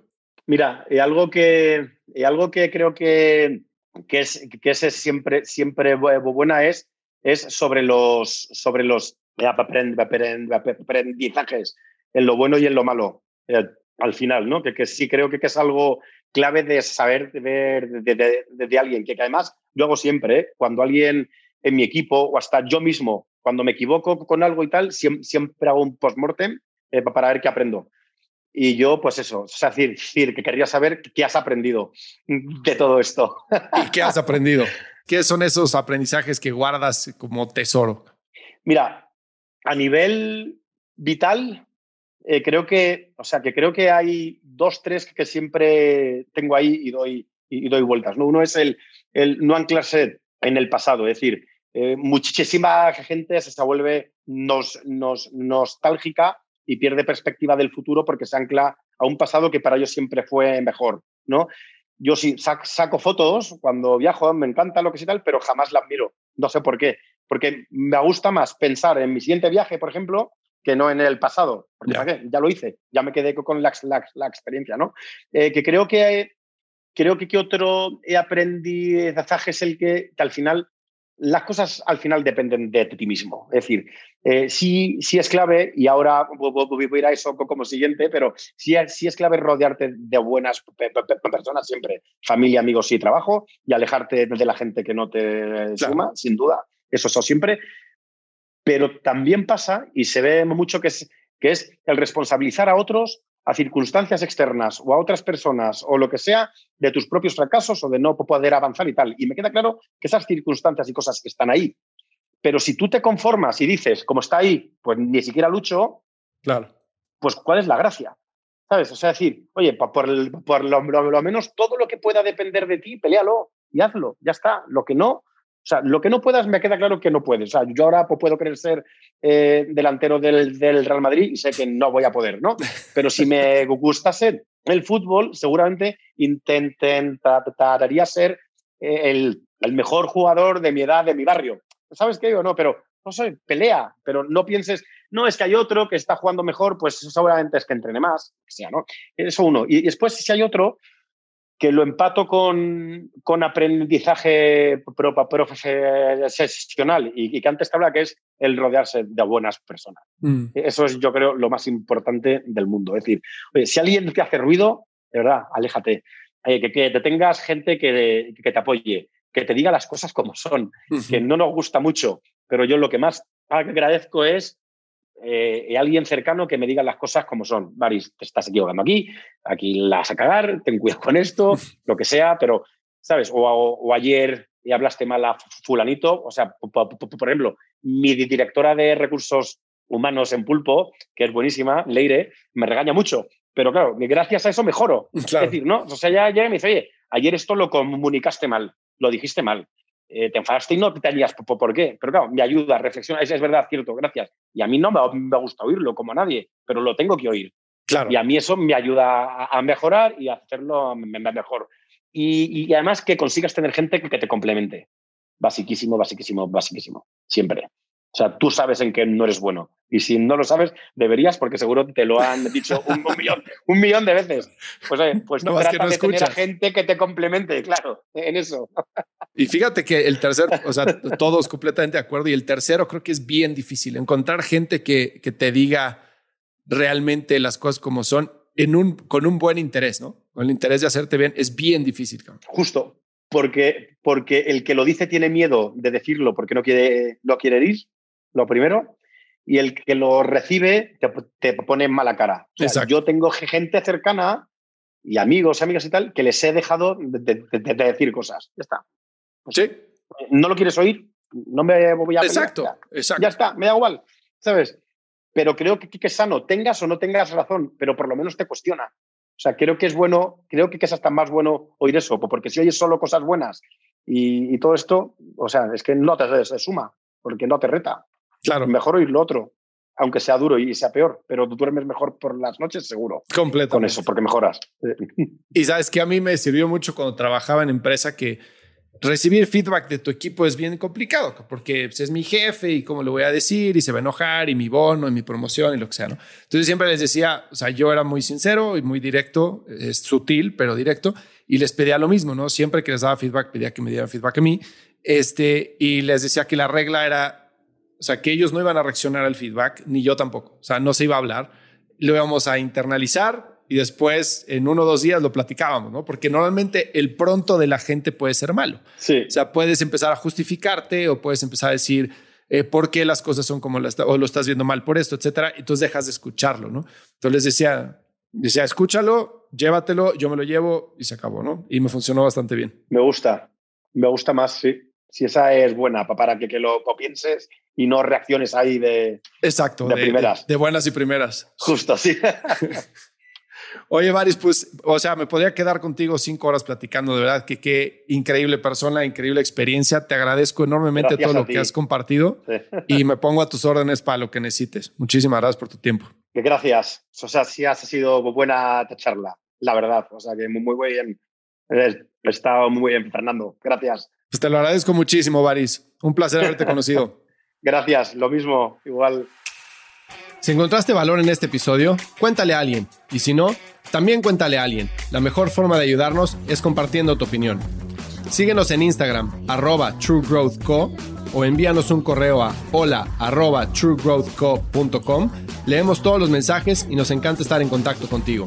Mira, y algo que, algo que creo que, que, es, que es siempre, siempre buena es, es sobre los, sobre los aprendizajes en lo bueno y en lo malo. Eh, al final, ¿no? Que, que sí creo que, que, es algo clave de saber de ver de, de, de, alguien, que, que, además yo hago siempre, ¿eh? cuando alguien en mi equipo o hasta yo mismo, cuando me equivoco con algo y tal, siempre, siempre hago un post-mortem eh, para ver qué aprendo. Y yo, pues eso, es decir, decir, que quería saber qué has aprendido de todo esto. ¿Y qué has (laughs) aprendido? ¿Qué son esos aprendizajes que guardas como tesoro? Mira, a nivel vital, eh, creo que, o sea, que creo que hay dos, tres que, siempre tengo ahí y doy, y, doy vueltas. ¿no? Uno es el, el no anclarse en el pasado, es decir, eh, muchísima gente se vuelve nos, nos, nostálgica y pierde perspectiva del futuro porque se ancla a un pasado que para ellos siempre fue mejor, ¿no? Yo sí saco fotos cuando viajo, me encanta lo que sí tal, pero jamás las miro. No sé por qué. Porque me gusta más pensar en mi siguiente viaje, por ejemplo, que no en el pasado. Porque yeah. ya lo hice, ya me quedé con la, la, la experiencia, ¿no? Eh, que creo que creo que, que otro aprendizaje es el que, que al final las cosas al final dependen de ti mismo. Es decir, eh, sí, sí es clave, y ahora voy a ir a eso como siguiente, pero sí, sí es clave rodearte de buenas personas siempre, familia, amigos y trabajo, y alejarte de la gente que no te claro. suma, sin duda. Eso es siempre. Pero también pasa, y se ve mucho, que es, que es el responsabilizar a otros a circunstancias externas o a otras personas o lo que sea de tus propios fracasos o de no poder avanzar y tal. Y me queda claro que esas circunstancias y cosas que están ahí. Pero si tú te conformas y dices, como está ahí, pues ni siquiera lucho, claro. pues ¿cuál es la gracia? ¿Sabes? O sea, decir, oye, por, el, por lo, lo, lo, menos todo lo que pueda depender de ti, pelealo y hazlo, ya está. Lo que no, o sea, lo que no puedas, me queda claro que no puedes. O sea, yo ahora puedo querer ser eh, delantero del, Real Madrid y sé que no voy a poder, ¿no? Pero si me gustase el fútbol, seguramente intentaría ser eh, el, mejor jugador de mi edad, de mi barrio. ¿Sabes qué digo? No, pero no sé, pelea, pero no pienses, no, es que hay otro que está jugando mejor, pues seguramente es que entrene más, que sea, ¿no? Eso uno. Y después, si hay otro, que lo empato con, con aprendizaje profesional y, y, que antes te habla que es el rodearse de buenas personas. Mm. Eso es, yo creo, lo más importante del mundo. Es decir, oye, si alguien te hace ruido, de verdad, aléjate. Eh, que, que, te tengas gente que, que, te apoye, que te diga las cosas como son, que no nos gusta mucho, pero yo lo que más agradezco es eh, alguien cercano que me diga las cosas como son. Baris, te estás equivocando aquí, aquí la vas a cagar, ten cuidado con esto, (laughs) lo que sea, pero, ¿sabes? O, o, o ayer y hablaste mal a fulanito, o sea, por, ejemplo, mi directora de recursos humanos en Pulpo, que es buenísima, Leire, me regaña mucho, pero claro, gracias a eso mejoro. Claro. (laughs) Es decir, ¿no? O sea, ya llega y me dice, oye, ayer esto lo comunicaste mal, lo dijiste mal eh, te enfadaste y no te harías por, por, qué. Pero claro, me ayuda, reflexiona, es, es verdad, cierto, gracias. Y a mí no me, me gusta oírlo como a nadie, pero lo tengo que oír. Claro. Y a mí eso me ayuda a, a mejorar y a hacerlo mejor. Y, y, además que consigas tener gente que te complemente. Basiquísimo, basiquísimo, basiquísimo. Siempre. O sea, tú sabes en qué no eres bueno. Y si no lo sabes, deberías, porque seguro te lo han dicho un, un (laughs) millón, un millón de veces. Pues, eh, pues no, trata no de tener a gente que te complemente, claro, en eso. Y fíjate que el tercero, (laughs) o sea, todos completamente de acuerdo. Y el tercero creo que es bien difícil. Encontrar gente que, que te diga realmente las cosas como son en un, con un buen interés, ¿no? Con el interés de hacerte bien, es bien difícil. Cabrón. Justo. Porque, porque el que lo dice tiene miedo de decirlo porque no quiere, no quiere ir lo primero, y el que lo recibe te, te pone en mala cara. O sea, yo tengo gente cercana y amigos, amigas y tal, que les he dejado de, de, de, de decir cosas. Ya está. Pues, sí. No lo quieres oír, no me voy a... Exacto, ya, exacto. Ya está, me da igual, ¿sabes? Pero creo que, que es sano, tengas o no tengas razón, pero por lo menos te cuestiona. O sea, creo que es bueno, creo que es hasta más bueno oír eso, porque si oyes solo cosas buenas y, y todo esto, o sea, es que no te se suma, porque no te reta. Claro. Mejor oír lo otro, aunque sea duro y sea peor, pero tú duermes mejor por las noches, seguro. Completo. Con eso, porque mejoras. (laughs) Y sabes que a mí me sirvió mucho cuando trabajaba en empresa que recibir feedback de tu equipo es bien complicado, porque pues, es mi jefe y cómo le voy a decir y se va a enojar y mi bono y mi promoción y lo que sea, ¿no? Entonces siempre les decía, o sea, yo era muy sincero y muy directo, es sutil, pero directo, y les pedía lo mismo, ¿no? Siempre que les daba feedback, pedía que me dieran feedback a mí, este, y les decía que la regla era, o sea, que ellos no iban a reaccionar al feedback, ni yo tampoco, o sea, no se iba a hablar, lo íbamos a internalizar y después en uno o dos días lo platicábamos, ¿no? Porque normalmente el pronto de la gente puede ser malo. Sí. O sea, puedes empezar a justificarte o puedes empezar a decir eh, por qué las cosas son como las o lo estás viendo mal por esto, etcétera. Y entonces dejas de escucharlo, ¿no? Entonces les decía, decía, escúchalo, llévatelo, yo me lo llevo y se acabó, ¿no? Y me funcionó bastante bien. Me gusta, me gusta más, sí. Si esa es buena, para que, que lo pienses y no reacciones ahí de, Exacto, de, primeras. De, buenas y primeras. Justo, sí. (laughs) Oye, Varis, pues, o sea, me podría quedar contigo cinco horas platicando, de verdad, que qué increíble persona, increíble experiencia. Te agradezco enormemente todo lo que has compartido y me pongo a tus órdenes para lo que necesites. Muchísimas gracias por tu tiempo. Gracias. O sea, sí ha sido buena charla, la verdad. O sea, que muy, muy bien. He estado muy bien, Fernando. Gracias. Pues te lo agradezco muchísimo, Varis. Un placer haberte conocido. (laughs) Gracias, lo mismo, igual. Si encontraste valor en este episodio, cuéntale a alguien. Y si no, también cuéntale a alguien. La mejor forma de ayudarnos es compartiendo tu opinión. Síguenos en Instagram, arroba truegrowthco, o envíanos un correo a hola arroba truegrowthco.com. Leemos todos los mensajes y nos encanta estar en contacto contigo.